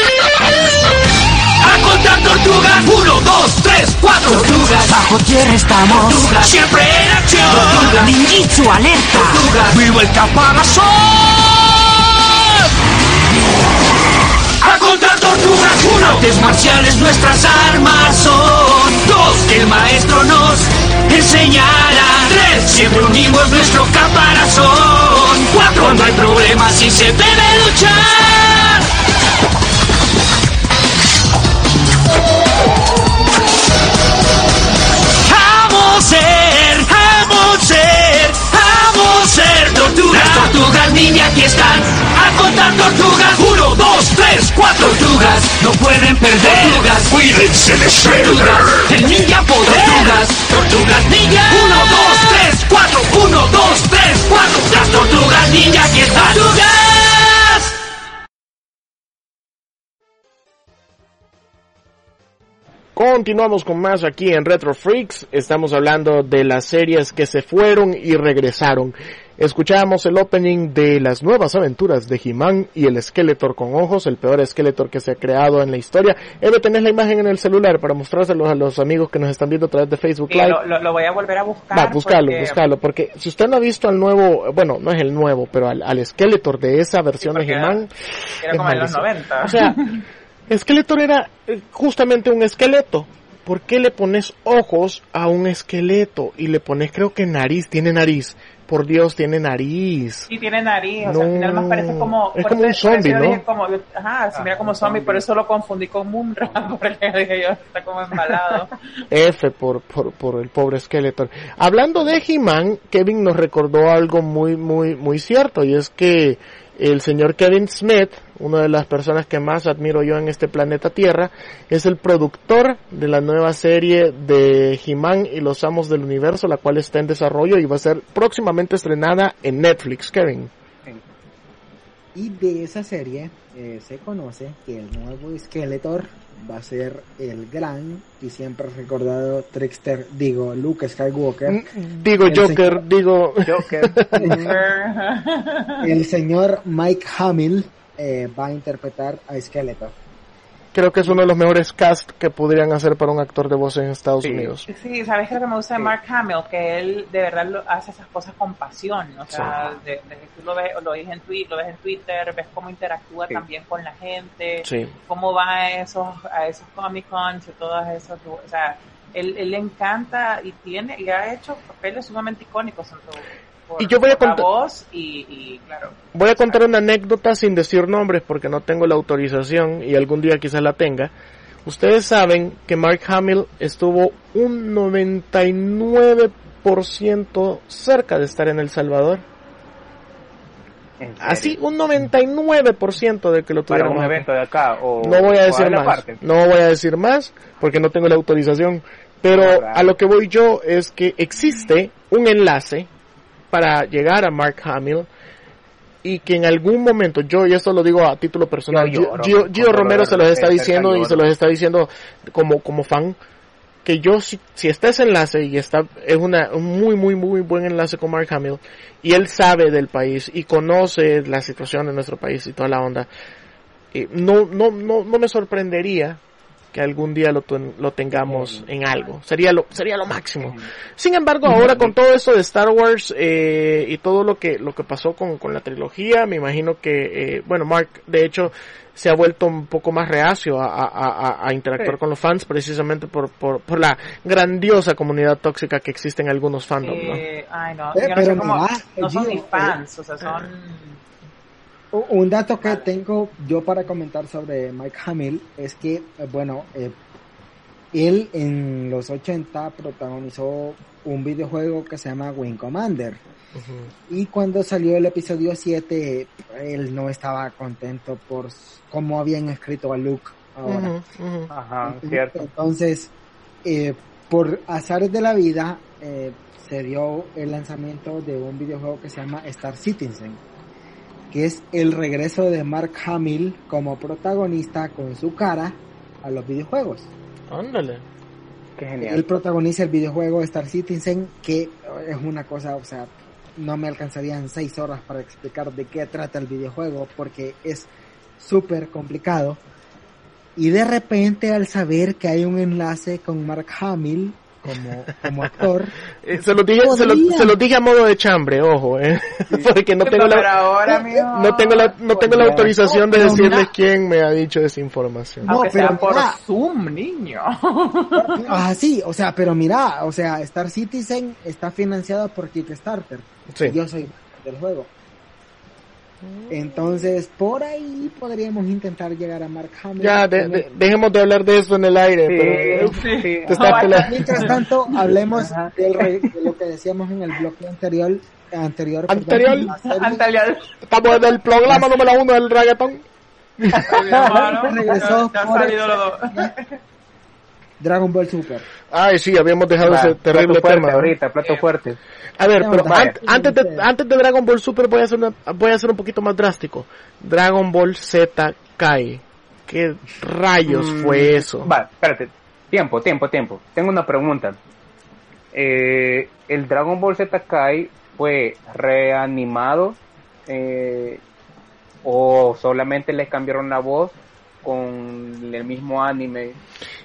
Tortugas. Uno, dos, tres, cuatro. Tortugas. Bajo tierra estamos. Tortugas. Siempre en acción. Tortugas. Ninjitsu alerta. Tortugas. Vivo el caparazón. A contar tortugas. Uno. Artes marciales nuestras armas son. Dos. El maestro nos enseñará. Tres. Siempre unimos nuestro caparazón. Cuatro. Cuando hay problemas y se debe luchar. Ser, amo ser tortuga. Las tortugas ninja aquí están. A contar tortugas. Uno, dos, tres, cuatro tortugas. No pueden perder. Tortugas, cuídense de Shredder. El ninja poder. Tortugas, tortugas ninja. Uno, dos, tres, cuatro. Uno, dos, tres, cuatro. Las tortugas ninja aquí están. Tortugas. Continuamos con más aquí en Retro Freaks. Estamos hablando de las series que se fueron y regresaron. Escuchamos el opening de las nuevas aventuras de He-Man y el Skeletor con ojos, el peor Skeletor que se ha creado en la historia. Eve, tenés la imagen en el celular para mostrárselos a los amigos que nos están viendo a través de Facebook Sí, Live. lo, lo- lo voy a volver a buscar. Va, búscalo, porque- búscalo, porque si usted no ha visto al nuevo, bueno, no es el nuevo, pero al, al Skeletor de esa versión de He-Man, Era es como en los malísimo. 90. O sea, Skeletor era eh, justamente un esqueleto. ¿Por qué le pones ojos a un esqueleto y le pones, creo que nariz, tiene nariz? Por Dios, tiene nariz. Sí, tiene nariz, o sea, al No, final más parece como... es como un zombie, ¿no? dije como- ajá, se mira como zombie, por eso lo confundí con Munra, porque dije yo, está como embalado. F por, por, por el pobre Skeletor. Hablando de He-Man, Kevin nos recordó algo muy, muy, muy cierto, y es que el señor Kevin Smith, una de las personas que más admiro yo en este planeta Tierra, es el productor de la nueva serie de He-Man y los Amos del Universo, la cual está en desarrollo y va a ser próximamente estrenada en Netflix, Kevin. Y de esa serie eh, se conoce que el nuevo Skeletor va a ser el gran y siempre recordado trickster, digo, Luke Skywalker. Mm, Digo Joker, digo... El señor Mike Hamill eh, va a interpretar a Skeletor. creo que es uno de los mejores cast que podrían hacer para un actor de voz en Estados Unidos. Sí, ¿sabes qué es lo que me gusta de Mark Hamill? Que él de verdad lo, hace esas cosas con pasión. O sea, de, de que tú lo ves, lo ves, en tweet, lo ves en Twitter, ves cómo interactúa Sí. también con la gente, Sí. cómo va a esos, a esos Comic Cons y todas esas. O sea, él, él le encanta y tiene y ha hecho papeles sumamente icónicos tanto por, Y yo voy a contar- y, y, claro. Voy a contar una anécdota sin decir nombres porque no tengo la autorización y algún día quizás la tenga. Ustedes saben que Mark Hamill estuvo un 99% cerca de estar en El Salvador. Así, un 99% de que lo Para tuvieron. un evento de acá o No voy a decir más. parte. No voy a decir más porque no tengo la autorización. Pero a lo que voy yo es que existe un enlace para llegar a Mark Hamill y que en algún momento, yo y esto lo digo a título personal, Yo lloro. Gio, Gio Romero lo se los está diciendo y se los está diciendo como, como fan, que yo si, si está ese enlace y está, es una, un muy, muy, muy buen enlace con Mark Hamill y él sabe del país y conoce la situación de nuestro país y toda la onda, eh, no, no, no, no me sorprendería que algún día lo, ten- lo tengamos en algo. Sería lo, sería lo máximo. Sin embargo, ahora con todo esto de Star Wars eh, y todo lo que, lo que pasó con, con la trilogía, me imagino que, eh, bueno, Mark, de hecho, se ha vuelto un poco más reacio a, a- a- a interactuar Sí. con los fans precisamente por, por, por la grandiosa comunidad tóxica que existe en algunos fandoms, ¿no? Eh, ay, no, yo no pero sé cómo, mira, no son ni fans, o sea, son... Un dato que tengo yo para comentar sobre Mike Hamill es que, eh, bueno, eh, él en los 80 protagonizó un videojuego que se llama Wing Commander. Y cuando salió el episodio 7, él no estaba contento por cómo habían escrito a Luke ahora. Ajá, cierto. Entonces, eh, por azares de la vida, eh, se dio el lanzamiento de un videojuego que se llama Star Citizen, que es el regreso de Mark Hamill como protagonista con su cara a los videojuegos. Ándale. Qué Él genial. protagoniza el videojuego Star Citizen, que es una cosa, o sea, no me alcanzarían seis horas para explicar de qué trata el videojuego, porque es súper complicado. Y de repente, al saber que hay un enlace con Mark Hamill como, como actor, Eh, se lo dije, se lo, se lo dije a modo de chambre, ojo, eh, porque no tengo la, ahora, no tengo la, no tengo la autorización de decirles quién me ha dicho esa información. No, aunque pero sea por mira. Zoom, niño. ah, sí, o sea, pero mira, o sea, Star Citizen está financiado por Kickstarter. Sí. Yo soy del juego. Entonces, por ahí podríamos intentar llegar a Mark Hamill. Ya, de- de- dejemos de hablar de eso en el aire. Sí, pero, sí. te estás No, Mientras tanto, hablemos del re- de lo que decíamos en el bloque anterior. Anterior. perdón, Anterior. serie. Antalya, Estamos en el programa número uno del reggaetón. Regresó por salido los dos. Dragon Ball Super. Ay, sí, habíamos dejado Va, ese terrible plato tema. ahorita, plato fuerte. A ver, pero antes, de, antes de Dragon Ball Super voy a hacer una, voy a hacer un poquito más drástico. Dragon Ball Z Kai. ¿Qué rayos Mm, fue eso? Va, espérate. Tiempo, tiempo, tiempo. Tengo una pregunta. Eh, ¿El Dragon Ball Z Kai fue reanimado eh, o solamente les cambiaron la voz con el mismo anime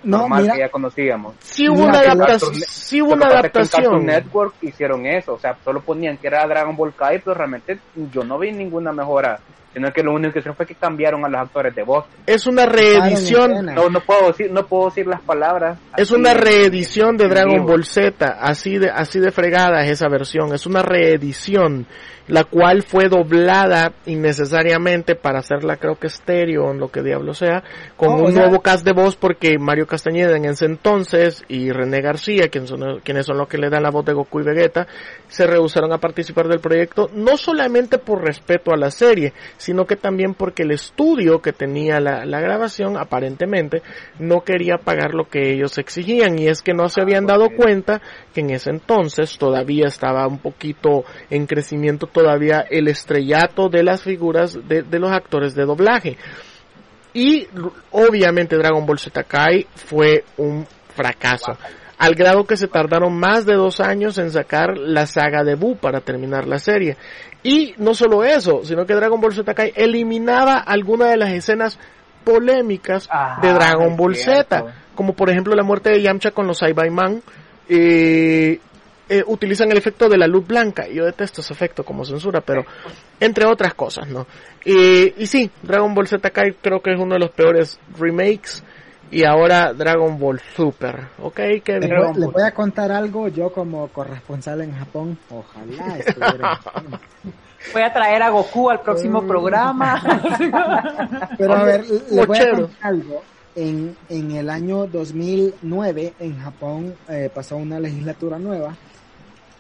No, normal mira, que ya conocíamos? Sí hubo una adaptación. Cartoon- Sí hubo una en Cartoon adaptación. Network hicieron eso, o sea, solo ponían que era Dragon Ball Kai, pero realmente yo no vi ninguna mejora, sino que lo único que hicieron fue que cambiaron a los actores de voz. Es una reedición. No, no puedo decir, no puedo decir las palabras. Es una reedición de Dragon. Ball Z, así de, así de fregada es esa versión, es una reedición, la cual fue doblada innecesariamente para hacerla creo que estéreo, en lo que diablo sea, con Oh, un sea- nuevo cast de voz porque Mario Castañeda en ese entonces y René García, quien son- quienes son los que le dan la voz de Goku y Vegeta, se rehusaron a participar del proyecto, no solamente por respeto a la serie, sino que también porque el estudio que tenía la, la grabación, aparentemente, no quería pagar lo que ellos exigían, y es que no se habían dado cuenta que en ese entonces todavía estaba un poquito en crecimiento todavía el estrellato de las figuras de, de los actores de doblaje. Y obviamente Dragon Ball Z Kai fue un fracaso. Al grado que se tardaron más de dos años en sacar la saga de Buu para terminar la serie. Y no solo eso, sino que Dragon Ball Z Kai eliminaba algunas de las escenas polémicas Ajá, de Dragon Ball. Z, como por ejemplo la muerte de Yamcha con los Saibaman, eh, eh, utilizan el efecto de la luz blanca. Yo detesto ese efecto como censura, pero entre otras cosas, ¿no? Eh, y sí, Dragon Ball Z Kai creo que es uno de los peores remakes. Y ahora Dragon Ball Super, ¿ok? Kevin? Le voy, le voy a contar algo, yo como corresponsal en Japón, ojalá estuviera. Voy a traer a Goku al Mm. próximo programa. Pero a ver, le voy a contar algo. En, en el año 2009 en Japón eh, pasó una legislatura nueva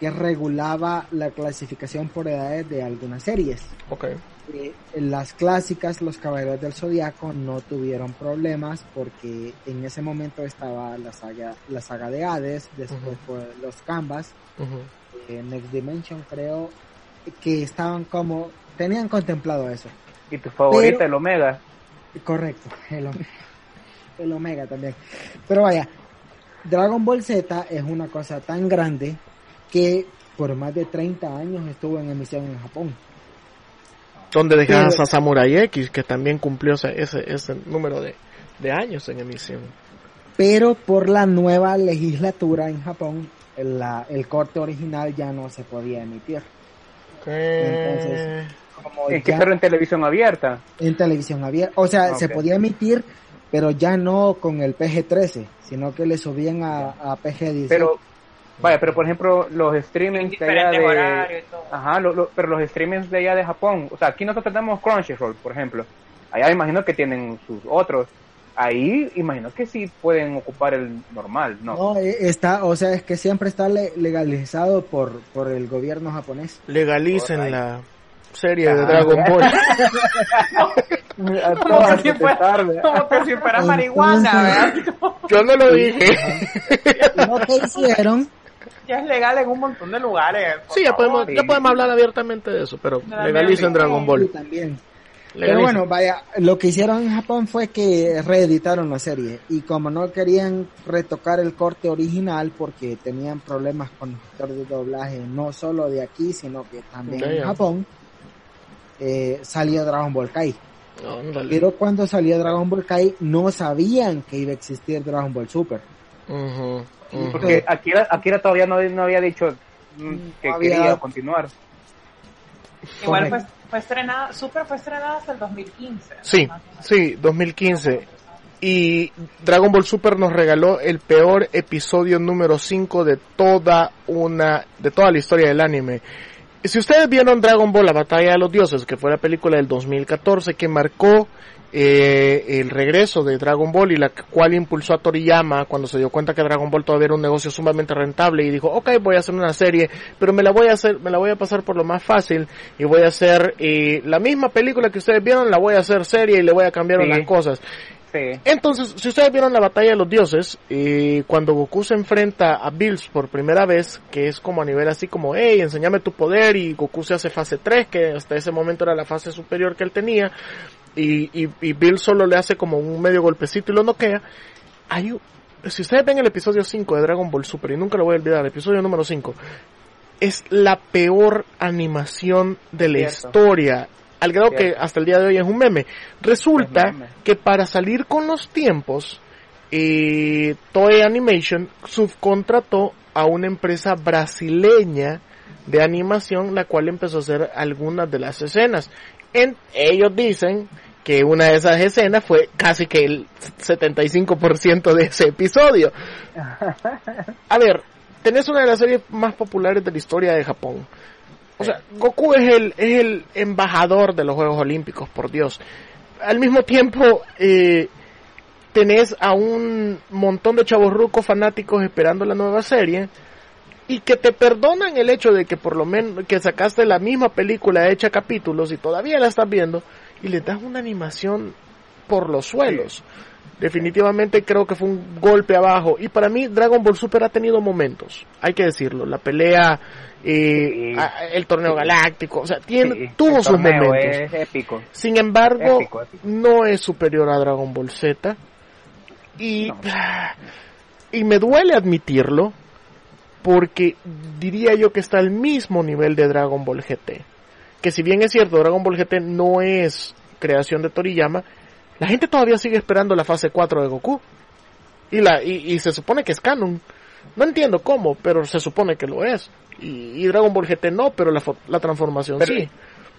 que regulaba la clasificación por edades de algunas series. Ok. Eh, las clásicas, los Caballeros del Zodiaco, no tuvieron problemas porque en ese momento estaba la saga, la saga de Hades, después los Canvas, eh, Next Dimension creo que estaban como, tenían contemplado eso. ¿Y tu favorita, Pero- el Omega? Correcto, el, Ome- el Omega también. Pero vaya, Dragon Ball Z es una cosa tan grande que por más de 30 años estuvo en emisión en Japón. Donde dejas Pero- a Samurai X, que también cumplió ese, ese, ese número de, de años en emisión. Pero por la nueva legislatura en Japón, la- el corte original ya no se podía emitir. Entonces, como Es que ya- pero en televisión abierta. en televisión abierta, o sea, se Ok. podía emitir, pero ya no con el PG-13, sino que le subían a, a PG-16. Pero, vaya, pero por ejemplo, los streamings de allá de... Ajá, lo- lo- pero los streamings de allá de Japón, o sea, aquí nosotros tenemos Crunchyroll, por ejemplo. Allá imagino que tienen sus otros. Ahí imagino que sí pueden ocupar el normal, ¿no? No, eh, está, o sea, es que siempre está le- legalizado por, por el gobierno japonés. Legalicen la serie de Ah. Dragon Ball. Como que si fuera, como que si fuera marihuana, ¿verdad? Yo no lo dije. ¿No te hicieron? Ya es legal en un montón de lugares. Sí, ya podemos, ya podemos hablar abiertamente de eso, pero legalicen. Dragon Ball. también. Pero bueno, vaya, lo que hicieron en Japón fue que reeditaron la serie y como no querían retocar el corte original porque tenían problemas con los actores de doblaje no solo de aquí sino que también en. Japón, eh, salió Dragon Ball Kai. Pero cuando salió Dragon Ball Kai no sabían que iba a existir Dragon Ball Super. Porque Akira, Akira todavía no, no había dicho mm, que No había- quería continuar. Igual fue, fue estrenada, Super fue estrenada hasta el 2015. Sí, sí, 2015. Y Dragon Ball Super nos regaló el peor episodio número 5 de toda una, de toda la historia del anime. Si ustedes vieron Dragon Ball, la batalla de los dioses, que fue la película del 2014 que marcó eh, el regreso de Dragon Ball y la cual impulsó a Toriyama cuando se dio cuenta que Dragon Ball todavía era un negocio sumamente rentable y dijo, ok, voy a hacer una serie, pero me la voy a hacer, me la voy a pasar por lo más fácil y voy a hacer eh, la misma película que ustedes vieron, la voy a hacer serie y le voy a cambiar Sí. unas cosas. Sí. Entonces, si ustedes vieron la batalla de los dioses, eh, cuando Goku se enfrenta a Bills por primera vez, que es como a nivel así como, hey, enséñame tu poder, y Goku se hace fase 3, que hasta ese momento era la fase superior que él tenía, y, y, y Bills solo le hace como un medio golpecito y lo noquea. Hay un- si ustedes ven el episodio 5 de Dragon Ball Super, y nunca lo voy a olvidar, el episodio número 5, es la peor animación de la Cierto. historia. Al grado que hasta el día de hoy es un meme. Resulta meme. que para salir con los tiempos, eh, Toei Animation subcontrató a una empresa brasileña de animación, la cual empezó a hacer algunas de las escenas. En, ellos dicen que una de esas escenas fue casi que el 75% de ese episodio. A ver, tenés una de las series más populares de la historia de Japón. O sea, Goku es el, es el embajador de los Juegos Olímpicos, por Dios. Al mismo tiempo, eh, tenés a un montón de chavos rucos fanáticos esperando la nueva serie y que te perdonan el hecho de que por lo menos que sacaste la misma película hecha capítulos y todavía la estás viendo y le das una animación por los suelos. Definitivamente creo que fue un golpe abajo. Y para mí Dragon Ball Super ha tenido momentos, hay que decirlo. La pelea, eh, Sí. el torneo Sí. galáctico, o sea, tiene, Sí, tuvo el sus momentos. Es épico. Sin embargo, Épico, épico. no es superior a Dragon Ball Z. Y, y me duele admitirlo, porque diría yo que está al mismo nivel de Dragon Ball GT. Que si bien es cierto, Dragon Ball GT no es creación de Toriyama, La gente todavía sigue esperando la fase 4 de Goku. Y, la, y, y se supone que es canon. No entiendo cómo, pero se supone que lo es. Y, y Dragon Ball GT no, pero la, la transformación Pero- sí.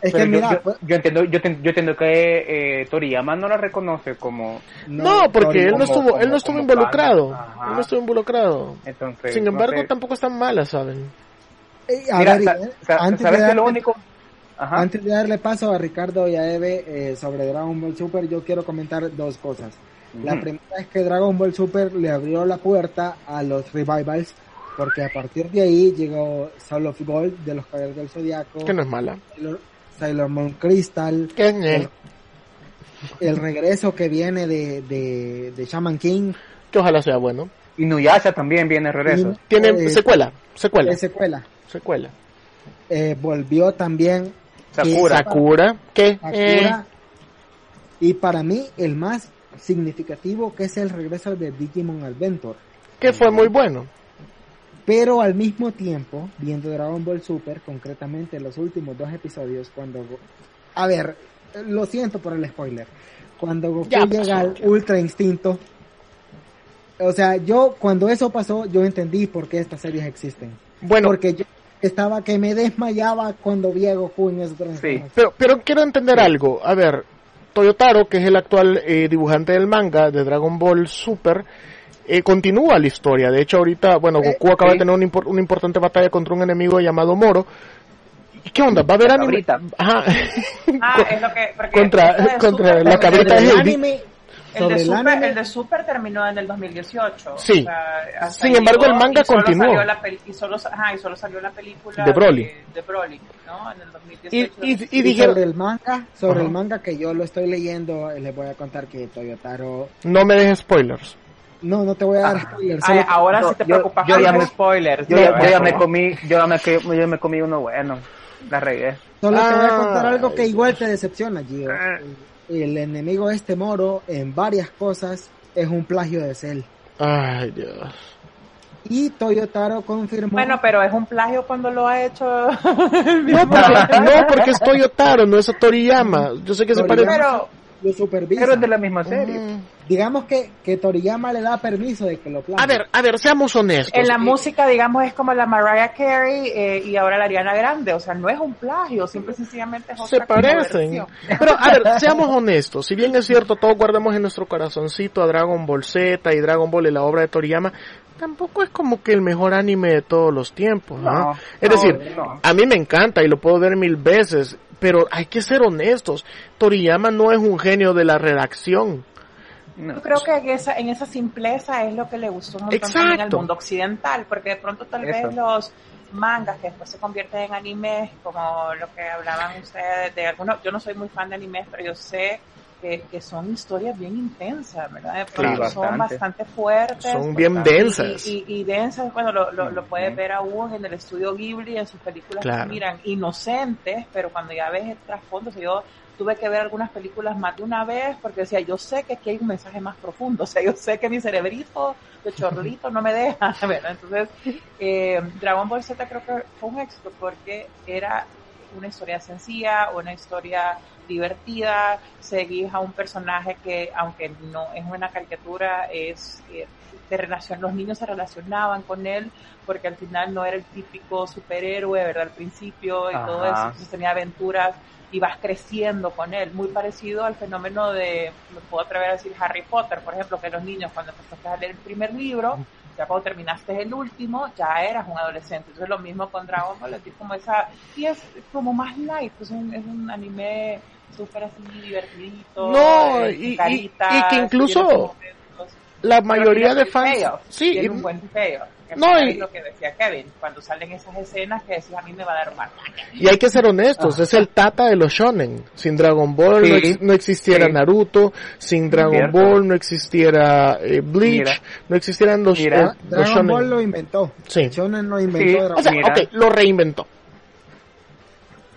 Es Pero que yo, mira, yo- pues- yo entiendo, yo, ten- yo entiendo que eh, Toriyama no la reconoce como. No, porque él no como- estuvo, él no estuvo involucrado. Él no estuvo involucrado. Entonces, Sin no embargo, sé. tampoco están malas, ¿saben? eh, a Mira, ver, sa- eh, sa- antes, ¿sabes de es lo darle, único? Ajá. antes de darle paso a Ricardo y a Eve eh, sobre Dragon Ball Super, yo quiero comentar dos cosas. La primera es que Dragon Ball Super le abrió la puerta a los revivals, porque a partir de ahí llegó Soul of Gold de los Caballeros del Zodiaco. Que no es mala. Sailor, Sailor Moon Crystal. Que el, el regreso que viene de, de, de Shaman King. Que ojalá sea bueno. Y Nuyasha también viene de regreso. Tiene Eh, secuela, secuela. eh, secuela. Secuela. Eh, volvió también Sakura. Sakura, ¿qué? Sakura. Eh. Y para mí, el más significativo que es el regreso de Digimon Adventure. Que fue muy bueno. Pero al mismo tiempo, viendo Dragon Ball Super, concretamente los últimos dos episodios, cuando... A ver, lo siento por el spoiler. Cuando Goku Ya llega al ya. Ultra Instinto... O sea, yo cuando eso pasó, yo entendí por qué estas series existen. Bueno. Porque yo estaba que me desmayaba cuando vi a Goku en esa transformación. Pero, pero quiero entender algo. A ver, Toyotaro, que es el actual eh, dibujante del manga de Dragon Ball Super, eh, continúa la historia. De hecho, ahorita, bueno, Goku acaba sí. de tener una, impor- una importante batalla contra un enemigo llamado Moro. ¿Y qué onda? ¿Va a haber anime? Ajá. Ah, es lo que. porque Contra- de contra Super la cabrita de Heidi. El de, el Super, anime- el de Super terminó en el 2018. Sí. o sea, Sin embargo, el manga continuó. salió la peli- y, solo, ajá, y solo salió la película De Broly. De, de Broly, ¿no? En el 2018. Y- y- Y dijeron- sobre el manga, sobre Ajá. el manga que yo lo estoy leyendo, eh, les voy a contar que Toyotaro... No me dejes spoilers. No, no te voy a dar spoilers. Ay, solo- ahora Yo- sí te yo- preocupas yo por ya los me- spoilers. Yo, ¿no? ya- yo ya me comí, yo ya me, yo ya me comí uno bueno. La regué. Solo te voy a Ah, contar algo que igual te decepciona, Gio. Ah. El enemigo este moro, en varias cosas, es un plagio de Cell. Ay, Dios. Y Toyotaro confirmó... Bueno, pero es un plagio cuando lo ha hecho. No porque, no, porque es Toyotaro, no es Toriyama. Yo sé que se parece. Toriyama lo supervisa. Pero es de la misma serie. Mm. Digamos que, que Toriyama le da permiso de que lo plagie. A ver, a ver, seamos honestos. En la música, digamos, es como la Mariah Carey eh, y ahora la Ariana Grande. O sea, no es un plagio, simple y sencillamente es otra se parecen. Pero, a ver, seamos honestos. Si bien es cierto, todos guardamos en nuestro corazoncito a Dragon Ball Z y Dragon Ball y la obra de Toriyama, tampoco es como que el mejor anime de todos los tiempos, ¿no? No, es no, decir, no. a mí me encanta y lo puedo ver mil veces, pero hay que ser honestos. Toriyama no es un genio de la redacción. No. Yo creo que en esa, en esa simpleza es lo que le gustó también al Exacto. mundo occidental, porque de pronto tal Eso. vez los mangas que después se convierten en animes, como lo que hablaban ustedes de algunos, yo no soy muy fan de animes, pero yo sé que, que son historias bien intensas, ¿verdad? Sí, son bastante. fuertes. Son bien bastante- densas. Y, y, y densas, bueno, lo, lo, lo puedes ver aún en el estudio Ghibli, en sus películas Claro. que miran inocentes, pero cuando ya ves el trasfondo, sea, yo tuve que ver algunas películas más de una vez porque decía, yo sé que aquí hay un mensaje más profundo, o sea, yo sé que mi cerebrito de chorlito no me deja, ¿verdad? Entonces, eh, Dragon Ball Z creo que fue un éxito porque era una historia sencilla, una historia divertida, seguís a un personaje que, aunque no es una caricatura, es eh, de relación, los niños se relacionaban con él porque al final no era el típico superhéroe, ¿verdad? Al principio y todo eso, entonces tenía aventuras y vas creciendo con él, muy parecido al fenómeno de, me puedo atrever a decir Harry Potter, por ejemplo, que los niños cuando empezaste a leer el primer libro, ya cuando terminaste el último, ya eras un adolescente. Entonces lo mismo con Dragon Ball, es como esa, y es como más light, es un, es un anime súper así divertidito, No, eh, y- y- caritas, y que incluso. La mayoría de fans. Sí, tiene y- un buen payoff, que No, y- es lo que decía Kevin, cuando salen esas escenas que decís a mí me va a dar mal. Y hay que ser honestos, es el tata de los shonen. Sin Dragon Ball no, Sí. ex- no existiera Sí. Naruto, sin Dragon Cierto. Ball no existiera eh, Bleach, Mira. no existieran los, Mira. eh, los Dragon shonen. Ball lo inventó. Sí. Shonen lo inventó. Sí. Dragon O sea, Mira. ok, lo reinventó.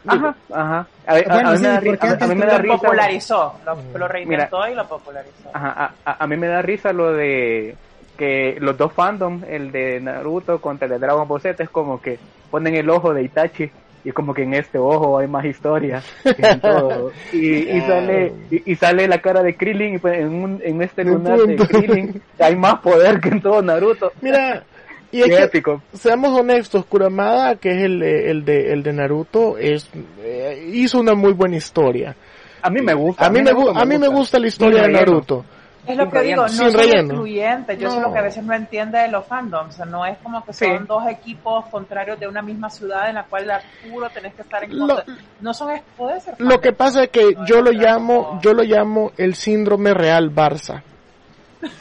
Ajá, ajá. A, ver, a- Bueno, a mí sí, me da, a- a mí me da Lo risa. popularizó, lo, lo reinventó y lo popularizó. Ajá, a, a- a mí me da risa lo de que los dos fandoms, el de Naruto contra el de Dragon Ball Z, es como que ponen el ojo de Itachi y como que en este ojo hay más historia que en todo. Y, y sale y, y sale la cara de Krillin y pues en, un, en este lunar de. Krillin hay más poder que en todo Naruto. Mira, y es Qué que, épico. seamos honestos, Kuramada, que es el, de- el de el de Naruto, es eh, hizo una muy buena historia. A mí me gusta. A mí me, gu- a mí me gusta la historia de. Naruto. Es lo que digo, no relleno. excluyentes. Yo eso es No. lo que a veces no entiende de los fandoms. No es como que son Sí. dos equipos contrarios de una misma ciudad en la cual la puro tenés que estar en Lo- contra. No son, es- puede ser Lo que pasa es que yo lo llamo, yo lo llamo el síndrome real Barça.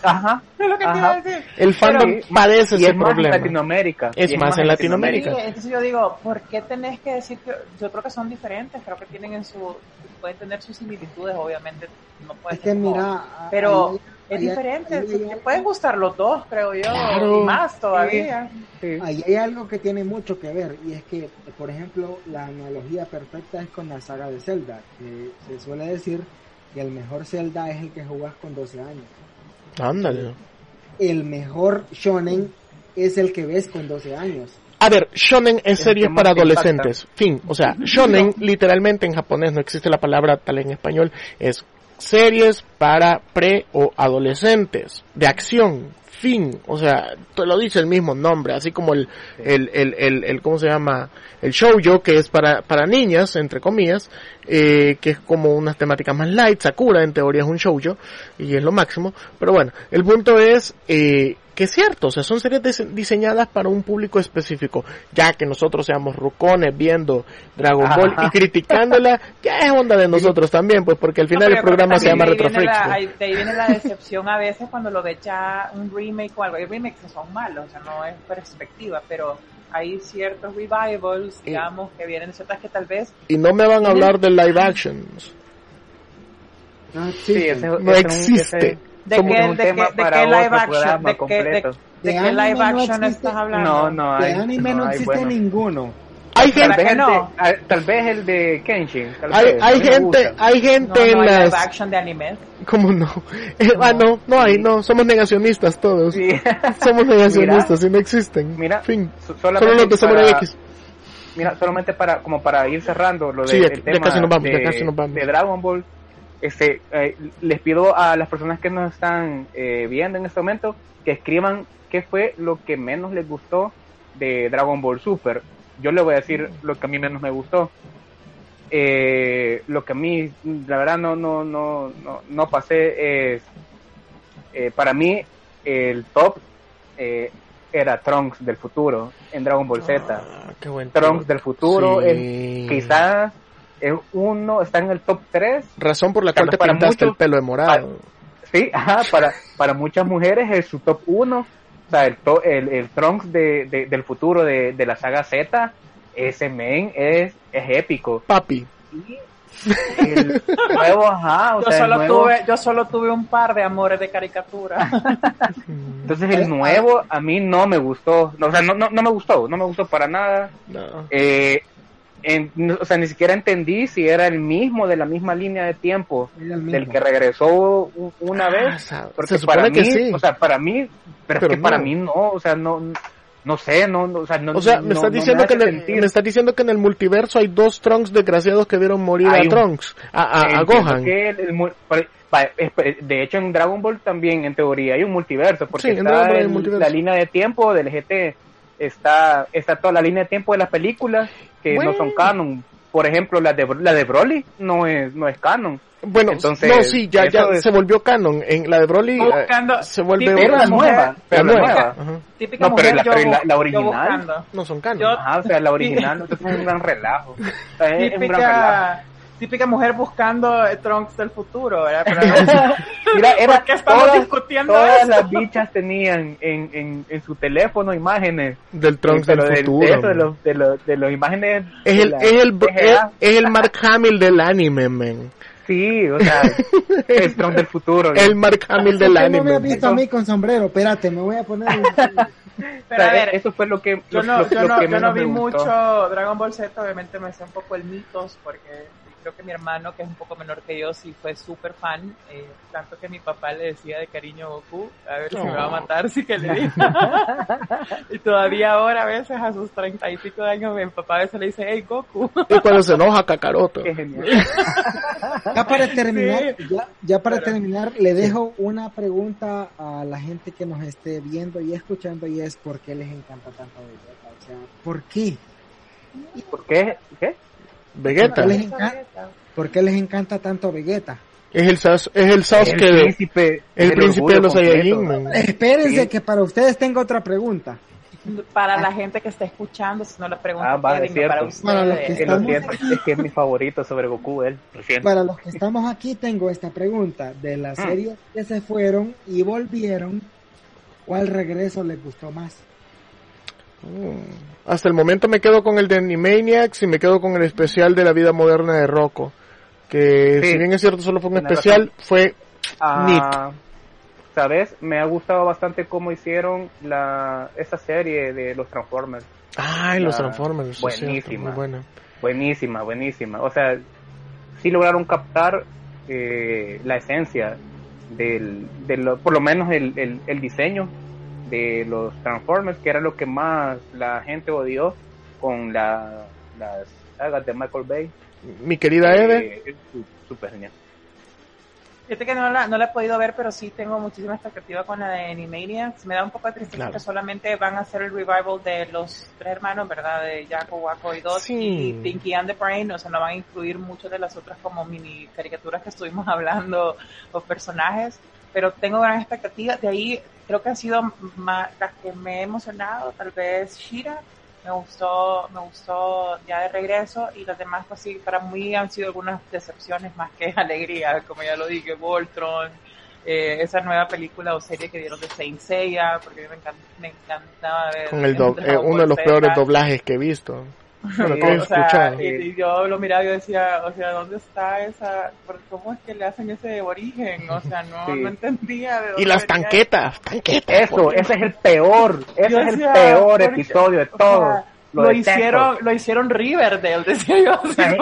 Ajá. Es lo que te iba a decir. El fandom Pero- padece y ese es más en problema. Latinoamérica. Es más en Latinoamérica. Sí, entonces yo digo, ¿por qué tenés que decir que yo creo que son diferentes? Creo que tienen en su pueden tener sus similitudes, obviamente no puede Es que como- mira, pero ahí- es ahí- diferente, ahí- te pueden gustar los dos, creo yo, Claro. y más todavía. Ahí hay algo que tiene mucho que ver y es que, por ejemplo, la analogía perfecta es con la saga de Zelda. que se suele decir que el mejor Zelda es el que jugás con 12 años. Ándale. El mejor shonen es el que ves con 12 años. A ver, shonen es El series para impacta. adolescentes. Fin. O sea, shonen literalmente en japonés no existe la palabra tal en español. Es series para pre o adolescentes de acción. Fin. O sea, te lo dice el mismo nombre, así como el, el, el, el, el- ¿cómo se llama? El shoujo que es para, para niñas, entre comillas, eh, que es como unas temáticas más light. Sakura en teoría es un shoujo y es lo máximo. Pero bueno, el punto es, eh, que es cierto, o sea, son series dise- diseñadas para un público específico, ya que nosotros seamos rucones viendo Dragon Ball Ajá. y criticándola, ya es onda de nosotros también, pues porque al final No, el programa se llama también de Retro ahí viene Freaks. la- pues. De ahí viene la decepción a veces cuando lo ve ya un remake o algo. Hay remakes que son malos, o sea, no es perspectiva, pero hay ciertos revivals, digamos, que vienen de ciertas que tal vez Y no me van a hablar de live actions. Sí, ese- No ese existe. ese- de que live action, de de, de live no estás hablando. No, no De hay. anime no, hay existe bueno. ninguno. Hay Tal gente, vez, el no? de, ah, tal vez el de Kenshin. tal hay, vez, hay gente, hay gente No, no en hay live las... action de anime. ¿Cómo no? Eh, ah, no, no hay, no, somos negacionistas todos. Somos negacionistas y no existen. Mira, fin. Solo solamente los de Samurai para- X. Mira, solamente para como para ir cerrando lo de, Sí, ya- el ya tema casi nos vamos, ya de, casi nos vamos. de Dragon Ball, este, eh, les pido a las personas que nos están eh, viendo en este momento que escriban qué fue lo que menos les gustó de Dragon Ball Super. Yo le voy a decir lo que a mí menos me gustó. Eh, lo que a mí, la verdad, no, no, no, no, no pasé es, eh, para mí, el top eh, era Trunks del futuro en Dragon Ball Z. Ah, qué buen Trunks del futuro, Sí. quizás es uno, está en el top 3. Razón por la cual te para pintaste el pelo de morado. Sí, ajá, para, para muchas mujeres es su top 1. O sea, el, to- el, el Trunks de, de- del futuro de, de la saga Z, ese men es, es épico. Papi. Y el nuevo, ajá, o Yo sea, el solo, nuevo- tuve, yo solo tuve un par de amores de caricatura. Entonces el nuevo a mí no me gustó, no, o sea, no, no, no me gustó, no me gustó para nada. No. Eh, en- no- o sea, ni siquiera entendí si era el mismo de la misma línea de tiempo del que regresó una Ah, vez. Porque para que mí, sí. o sea, para mí, pero, Pero es que para mí no, o sea, no, no sé, no, no, o sea, no, O sea, me no- estás no diciendo que en el, me estás diciendo que en el multiverso hay dos Trunks desgraciados que vieron morir Hay a un- Trunks, a, a, Gohan. que el- el de hecho, en Dragon Ball también, en teoría, hay un multiverso, porque Sí, en está el- multiverso. la línea de tiempo del GT, está, está toda la línea de tiempo de las películas que Bueno. no son canon. Por ejemplo, la de, la de Broly no es, no es canon. Bueno, Entonces, no, sí, ya, ya es- se volvió canon. En la de Broly eh, Buscando- se vuelve típica mujer- nueva, pero la nueva. Típica No, pero mujer, la, yo la, la original. No son canon. Yo- Ajá, o sea, la original, entonces es un gran relajo. O sea, es, es un gran relajo. Típica, mujer buscando eh, Trunks del futuro, ¿verdad? Pero- Mira, era ¿Por qué estamos todas, discutiendo todas eso? las bichas tenían en, en, en su teléfono imágenes Del Trunks pero del del- futuro. de, eso, de los de los de los imágenes Es de el, la es el, es, es el Mark Hamill del anime, man. sí o sea es Trunks del futuro El Mark Hamill del ¿Por qué no me has anime. visto a mí con sombrero? Espérate, me voy a poner... un- O sea, Pero a ver, eso fue lo que Yo lo- no, lo- yo lo no, que yo no vi gustó. mucho Dragon Ball Z, obviamente me sé un poco el mitos porque creo que mi hermano, que es un poco menor que yo, sí fue súper fan, eh, tanto que mi papá le decía de cariño Goku, a ver si me va a Oh. matar, si que le diga. y todavía ahora a veces a sus treinta y pico de años, mi papá a veces le dice, hey Goku. Y cuando se enoja, Kakaroto. Ya para terminar, Sí. ya, ya para terminar, le dejo una pregunta a la gente que nos esté viendo y escuchando y es ¿por qué les encanta tanto Vegeta? O sea, ¿por qué? ¿Por qué? ¿Qué? Vegeta. ¿Por qué les encanta, por qué les encanta tanto Vegeta? Es el, Sas- es el Sasuke El príncipe el del príncipe de los Saiyajin. Espérense Sí. que para ustedes tengo otra pregunta. Para la gente que está escuchando, si no le pregunto, Ah, va, es Kevin, para cierto. Para los que lo estamos aquí. es que es mi favorito sobre Goku, él. Para los que estamos aquí tengo esta pregunta. De las Mm. series que se fueron y volvieron, ¿cuál regreso les gustó más? Mm. Hasta el momento me quedo con el de Animaniacs y me quedo con el especial de la vida moderna de Rocco. Que Sí. si bien es cierto solo fue un especial, razón. fue Ah, ¿Sabes? Me ha gustado bastante cómo hicieron la esa serie de los Transformers. Ay, los Transformers, cierto, Buenísima. muy buena. Buenísima, buenísima. O sea, sí lograron captar eh, la esencia del, de lo- por lo menos el, el, el diseño de los Transformers, que era lo que más la gente odió con la, las sagas de Michael Bay. Mi querida Eve, Eh, es su- súper genial. Fíjate que no la, no la he podido ver, pero sí tengo muchísima expectativa con la de Animaniacs. Me da un poco de tristeza Claro. que solamente van a hacer el revival de los tres hermanos, ¿verdad? De Jaco, Waco y Dot Sí. y Pinky and the Brain. O sea, no van a incluir muchas de las otras como mini caricaturas que estuvimos hablando o personajes. Pero tengo gran expectativa. De ahí creo que han sido más, las que me he emocionado. Tal vez Shira. Me gustó, me gustó ya de regreso y las demás pues sí, para mí han sido algunas decepciones más que alegría, como ya lo dije, Voltron, eh, esa nueva película o serie que dieron de Saint Seiya, porque me, encan- me encantaba ver con el Dragon eh, uno de los peores doblajes que he visto. Bueno, que he o sea, y, y yo lo miraba y yo decía, o sea, ¿dónde está esa, cómo es que le hacen ese origen? O sea, no, Sí. no entendía de Y las tanquetas, tanquetas. Eso, ese es el peor, ese Yo es el peor episodio de o todos. sea, Lo hicieron, lo hicieron Riverdale, decía yo. sea,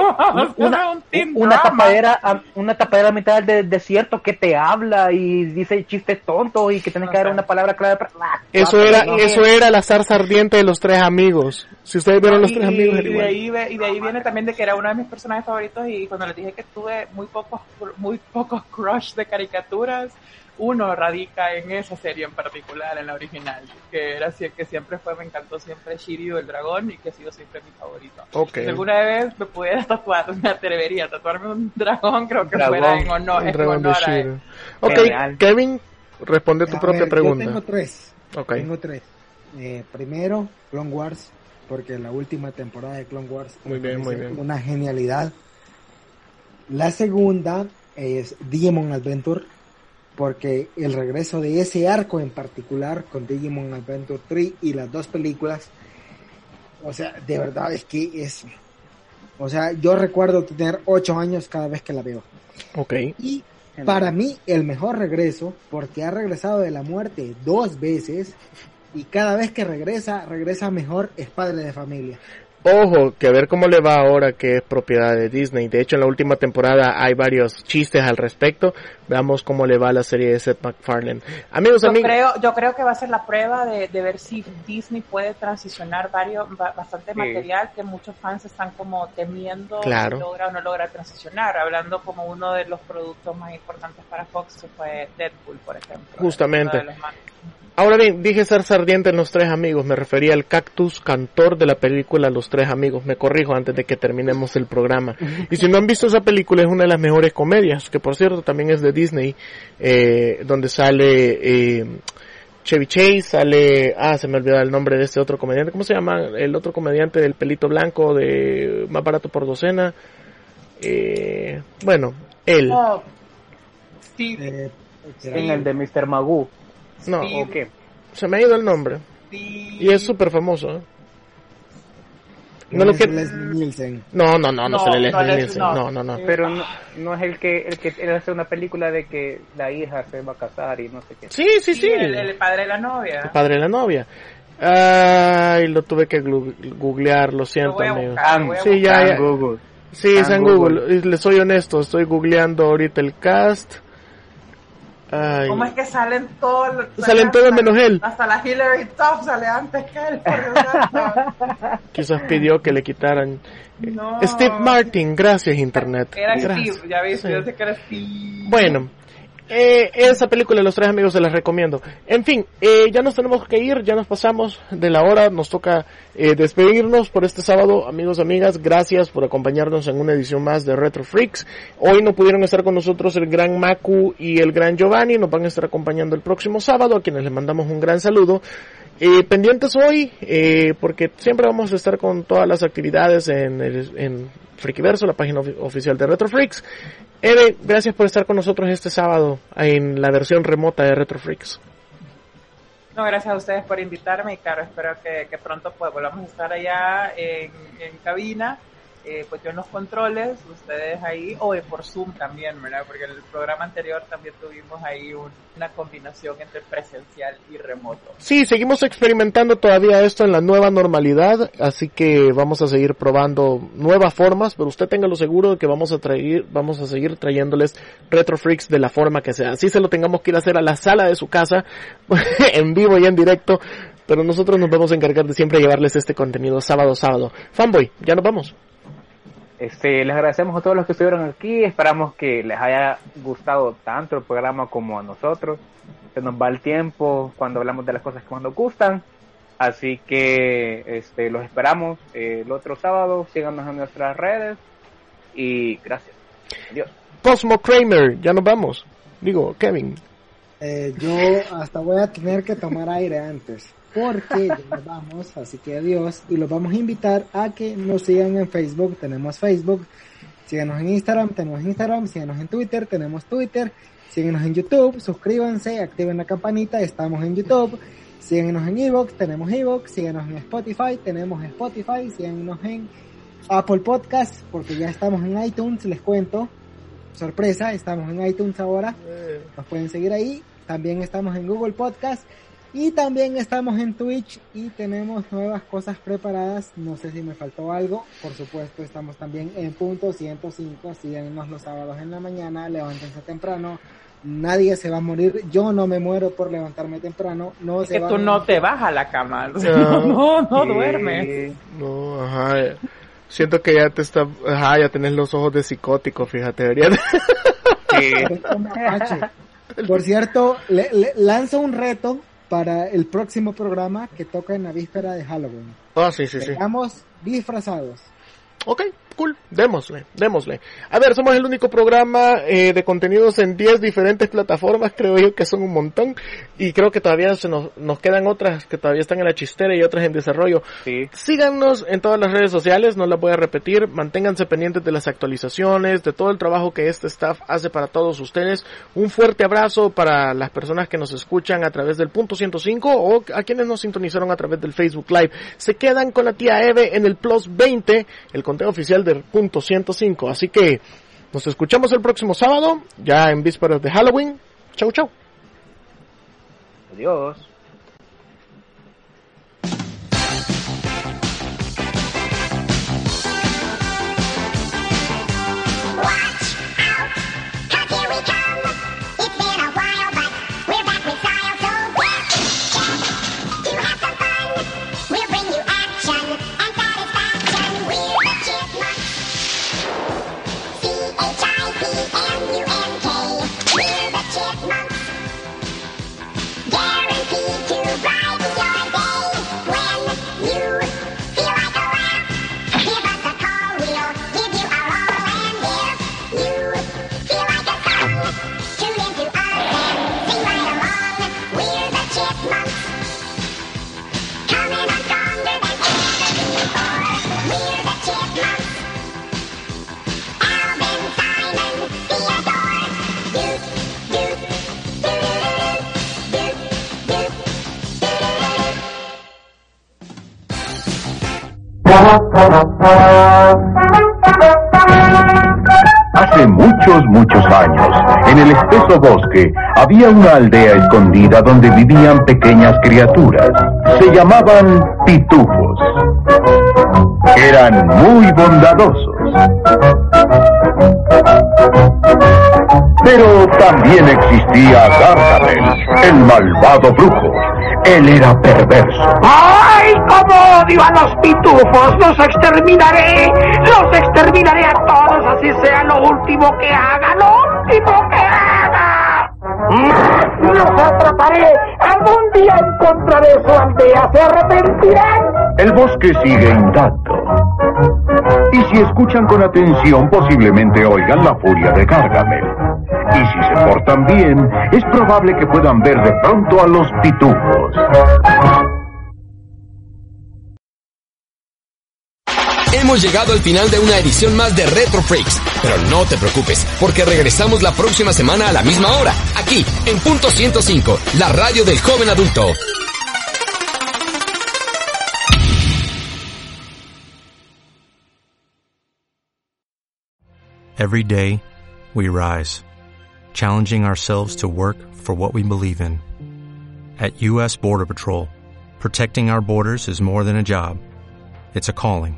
una- un tapadera a- una tapadera a mitad del desierto que te habla y dice chistes tontos y que tienes que dar una palabra clave para... Ah, Eso era, eso era la zarza ardiente de los tres amigos. Si ustedes vieron los y, tres amigos, y era de ahí y de ahí viene también de que era uno de mis personajes favoritos y cuando les dije que tuve muy pocos muy pocos crush de caricaturas uno radica en esa serie en particular en la original que era así que siempre fue me encantó siempre Shiryu el dragón y que ha sido siempre mi favorito Ok. si alguna vez me pudiera tatuar me atrevería a tatuarme un dragón creo que Dragón. fuera en honor, Un en dragón de honor a él. Ok. Kevin, responde tu A propia ver, pregunta. Yo tengo tres. Ok. Tengo tres. Eh, primero, Clone Wars, porque la última temporada de Clone Wars Muy bien, muy bien. una genialidad. La segunda es Digimon Adventure, porque el regreso de ese arco en particular con Digimon Adventure 3 y las dos películas, o sea, de verdad es que es, o sea, yo recuerdo tener ocho años cada vez que la veo. Ok. Y para mí el mejor regreso, porque ha regresado de la muerte dos veces y cada vez que regresa, regresa mejor, es padre de familia. Ojo, que a ver cómo le va ahora que es propiedad de Disney. De hecho, en la última temporada hay varios chistes al respecto. Veamos cómo le va a la serie de Seth MacFarlane. Amigos, Yo amigos. creo, yo creo que va a ser la prueba de, de ver si Disney puede transicionar varios, ba- bastante Sí. material que muchos fans están como temiendo Claro. si logra o no logra transicionar. Hablando como uno de los productos más importantes para Fox que fue Deadpool, por ejemplo. Justamente. Ahora bien, dije ser sardiente en Los Tres Amigos, me refería al cactus cantor de la película Los Tres Amigos, me corrijo antes de que terminemos el programa. Y si no han visto esa película, es una de las mejores comedias, que por cierto también es de Disney, eh, donde sale eh, Chevy Chase, sale, ah, se me olvidó el nombre de este otro comediante, ¿cómo se llama? El otro comediante del pelito blanco de Más Barato por Docena. Eh, bueno, él. Oh, Steve, Eh, En el de Mr. Magoo. No, Steve, ¿O qué? se me ha ido el nombre. Steve- Y es súper famoso, ¿eh? No lo es que... Leslie Nielsen. No, no, no, no, No, se le no, Leslie Leslie, Nielsen. no. No, no, no. Pero no, no es el que el que él hace una película de que la hija se va a casar y no sé qué. Sí, sí, sí. el, el padre de la novia. El padre de la novia. Ay, lo tuve que googlear, lo siento, buscar, lo voy a Sí, ya, Google. Sí, está en Google. Y Les soy honesto, estoy googleando ahorita el cast. Ay, ¿Cómo es que salen todos los- Salen todos menos él. Hasta la Hillary Top sale antes que él. Quizás pidió que le quitaran. No. Steve Martin, gracias Internet. Era Gracias. Steve, ya viste, Sí. yo sé que era Steve. Bueno, eh, esa película, Los Tres Amigos, se las recomiendo. En fin, eh, ya nos tenemos que ir, ya nos pasamos de la hora, nos toca eh, despedirnos por este sábado. Amigos, amigas, gracias por acompañarnos en una edición más de Retro Freaks. Hoy no pudieron estar con nosotros el gran Maku y el gran Giovanni, nos van a estar acompañando el próximo sábado, a quienes les mandamos un gran saludo. Eh, pendientes hoy, eh, porque siempre vamos a estar con todas las actividades en, el, en Freakiverso, la página ofi- oficial de Retro Freaks. Eve, gracias por estar con nosotros este sábado en la versión remota de Retro Freaks. No, gracias a ustedes por invitarme y claro, espero que, pronto pues volvamos a estar allá en cabina, eh, pues yo los controles, ustedes ahí, o eh, por Zoom también, ¿verdad? Porque en el programa anterior también tuvimos ahí un- una combinación entre presencial y remoto. Sí, seguimos experimentando todavía esto en la nueva normalidad, así que vamos a seguir probando nuevas formas, pero usted téngalo seguro de que vamos a traer, vamos a seguir trayéndoles Retro Freaks de la forma que sea. Así se lo tengamos que ir a hacer a la sala de su casa, en vivo y en directo, pero nosotros nos vamos a encargar de siempre llevarles este contenido sábado sábado. Fanboy, ya nos vamos. Este, les agradecemos a todos los que estuvieron aquí. Esperamos que les haya gustado tanto el programa como a nosotros. Se nos va el tiempo cuando hablamos de las cosas que más nos gustan. Así que este, los esperamos eh, el otro sábado. Síganos en nuestras redes. Y gracias. Adiós. Cosmo Kramer, ya nos vamos. Digo, Kevin. Eh, yo hasta voy a tener que tomar aire antes. Porque ya nos vamos, así que adiós. Y los vamos a invitar a que nos sigan en Facebook. Tenemos Facebook. Síganos en Instagram. Tenemos Instagram. Síganos en Twitter. Tenemos Twitter. Síguenos en YouTube. Suscríbanse. Activen la campanita. Estamos en YouTube. Síguenos en Evox. Tenemos Evox. Síguenos en Spotify. Tenemos Spotify. Síguenos en Apple Podcast. Porque ya estamos en iTunes. Les cuento. Sorpresa. Estamos en iTunes ahora. Nos pueden seguir ahí. También estamos en Google Podcast. Y también estamos en Twitch y tenemos nuevas cosas preparadas. No sé si me faltó algo. Por supuesto, estamos también en punto 105. Síganos los sábados en la mañana. Levántense temprano. Nadie se va a morir. Yo no me muero por levantarme temprano. No Es se que va tú a no te vas a la cama. No, no, duermes. No, ajá. Siento que ya te está, ajá, ya tenés los ojos de psicótico, fíjate, debería- mapache. Por cierto, le, le- lanzo un reto para el próximo programa que toca en la víspera de Halloween. Ah, sí, sí, sí. Estamos disfrazados. Ok, cool, démosle, démosle. A ver, somos el único programa eh, de contenidos en 10 diferentes plataformas, creo yo que son un montón, y creo que todavía se nos, nos quedan otras que todavía están en la chistera y otras en desarrollo. Sí. Síganos en todas las redes sociales, no las voy a repetir, manténganse pendientes de las actualizaciones, de todo el trabajo que este staff hace para todos ustedes. Un fuerte abrazo para las personas que nos escuchan a través del punto 105 o a quienes nos sintonizaron a través del Facebook Live. Se quedan con la tía Eve en el Plus 20, el conteo oficial de Ciber.105. Así que nos escuchamos el próximo sábado, ya en vísperas de Halloween. Chau, chau. Adiós. Hace muchos, muchos años, en el espeso bosque, había una aldea escondida donde vivían pequeñas criaturas. Se llamaban pitufos. Eran muy bondadosos. Pero también existía Gargamel, el malvado brujo. Él era perverso. ¡Ay, cómo odio a los pitufos! ¡Los exterminaré! ¡Los exterminaré a todos, así sea lo último que haga! ¡Lo último que haga! ¡Los atraparé! ¡Algún día encontraré su aldea! ¡Se arrepentirán! El bosque sigue intacto. Y si escuchan con atención, posiblemente oigan la furia de Gargamel. Y si se portan bien, es probable que puedan ver de pronto a los pitufos. Hemos llegado al final de una edición más de Retro Freaks, pero no te preocupes, porque regresamos la próxima semana a la misma hora, aquí, en punto 105, la radio del joven adulto. Every day, we rise, challenging ourselves to work for what we believe in. At U.S. Border Patrol, protecting our borders is more than a job, it's a calling.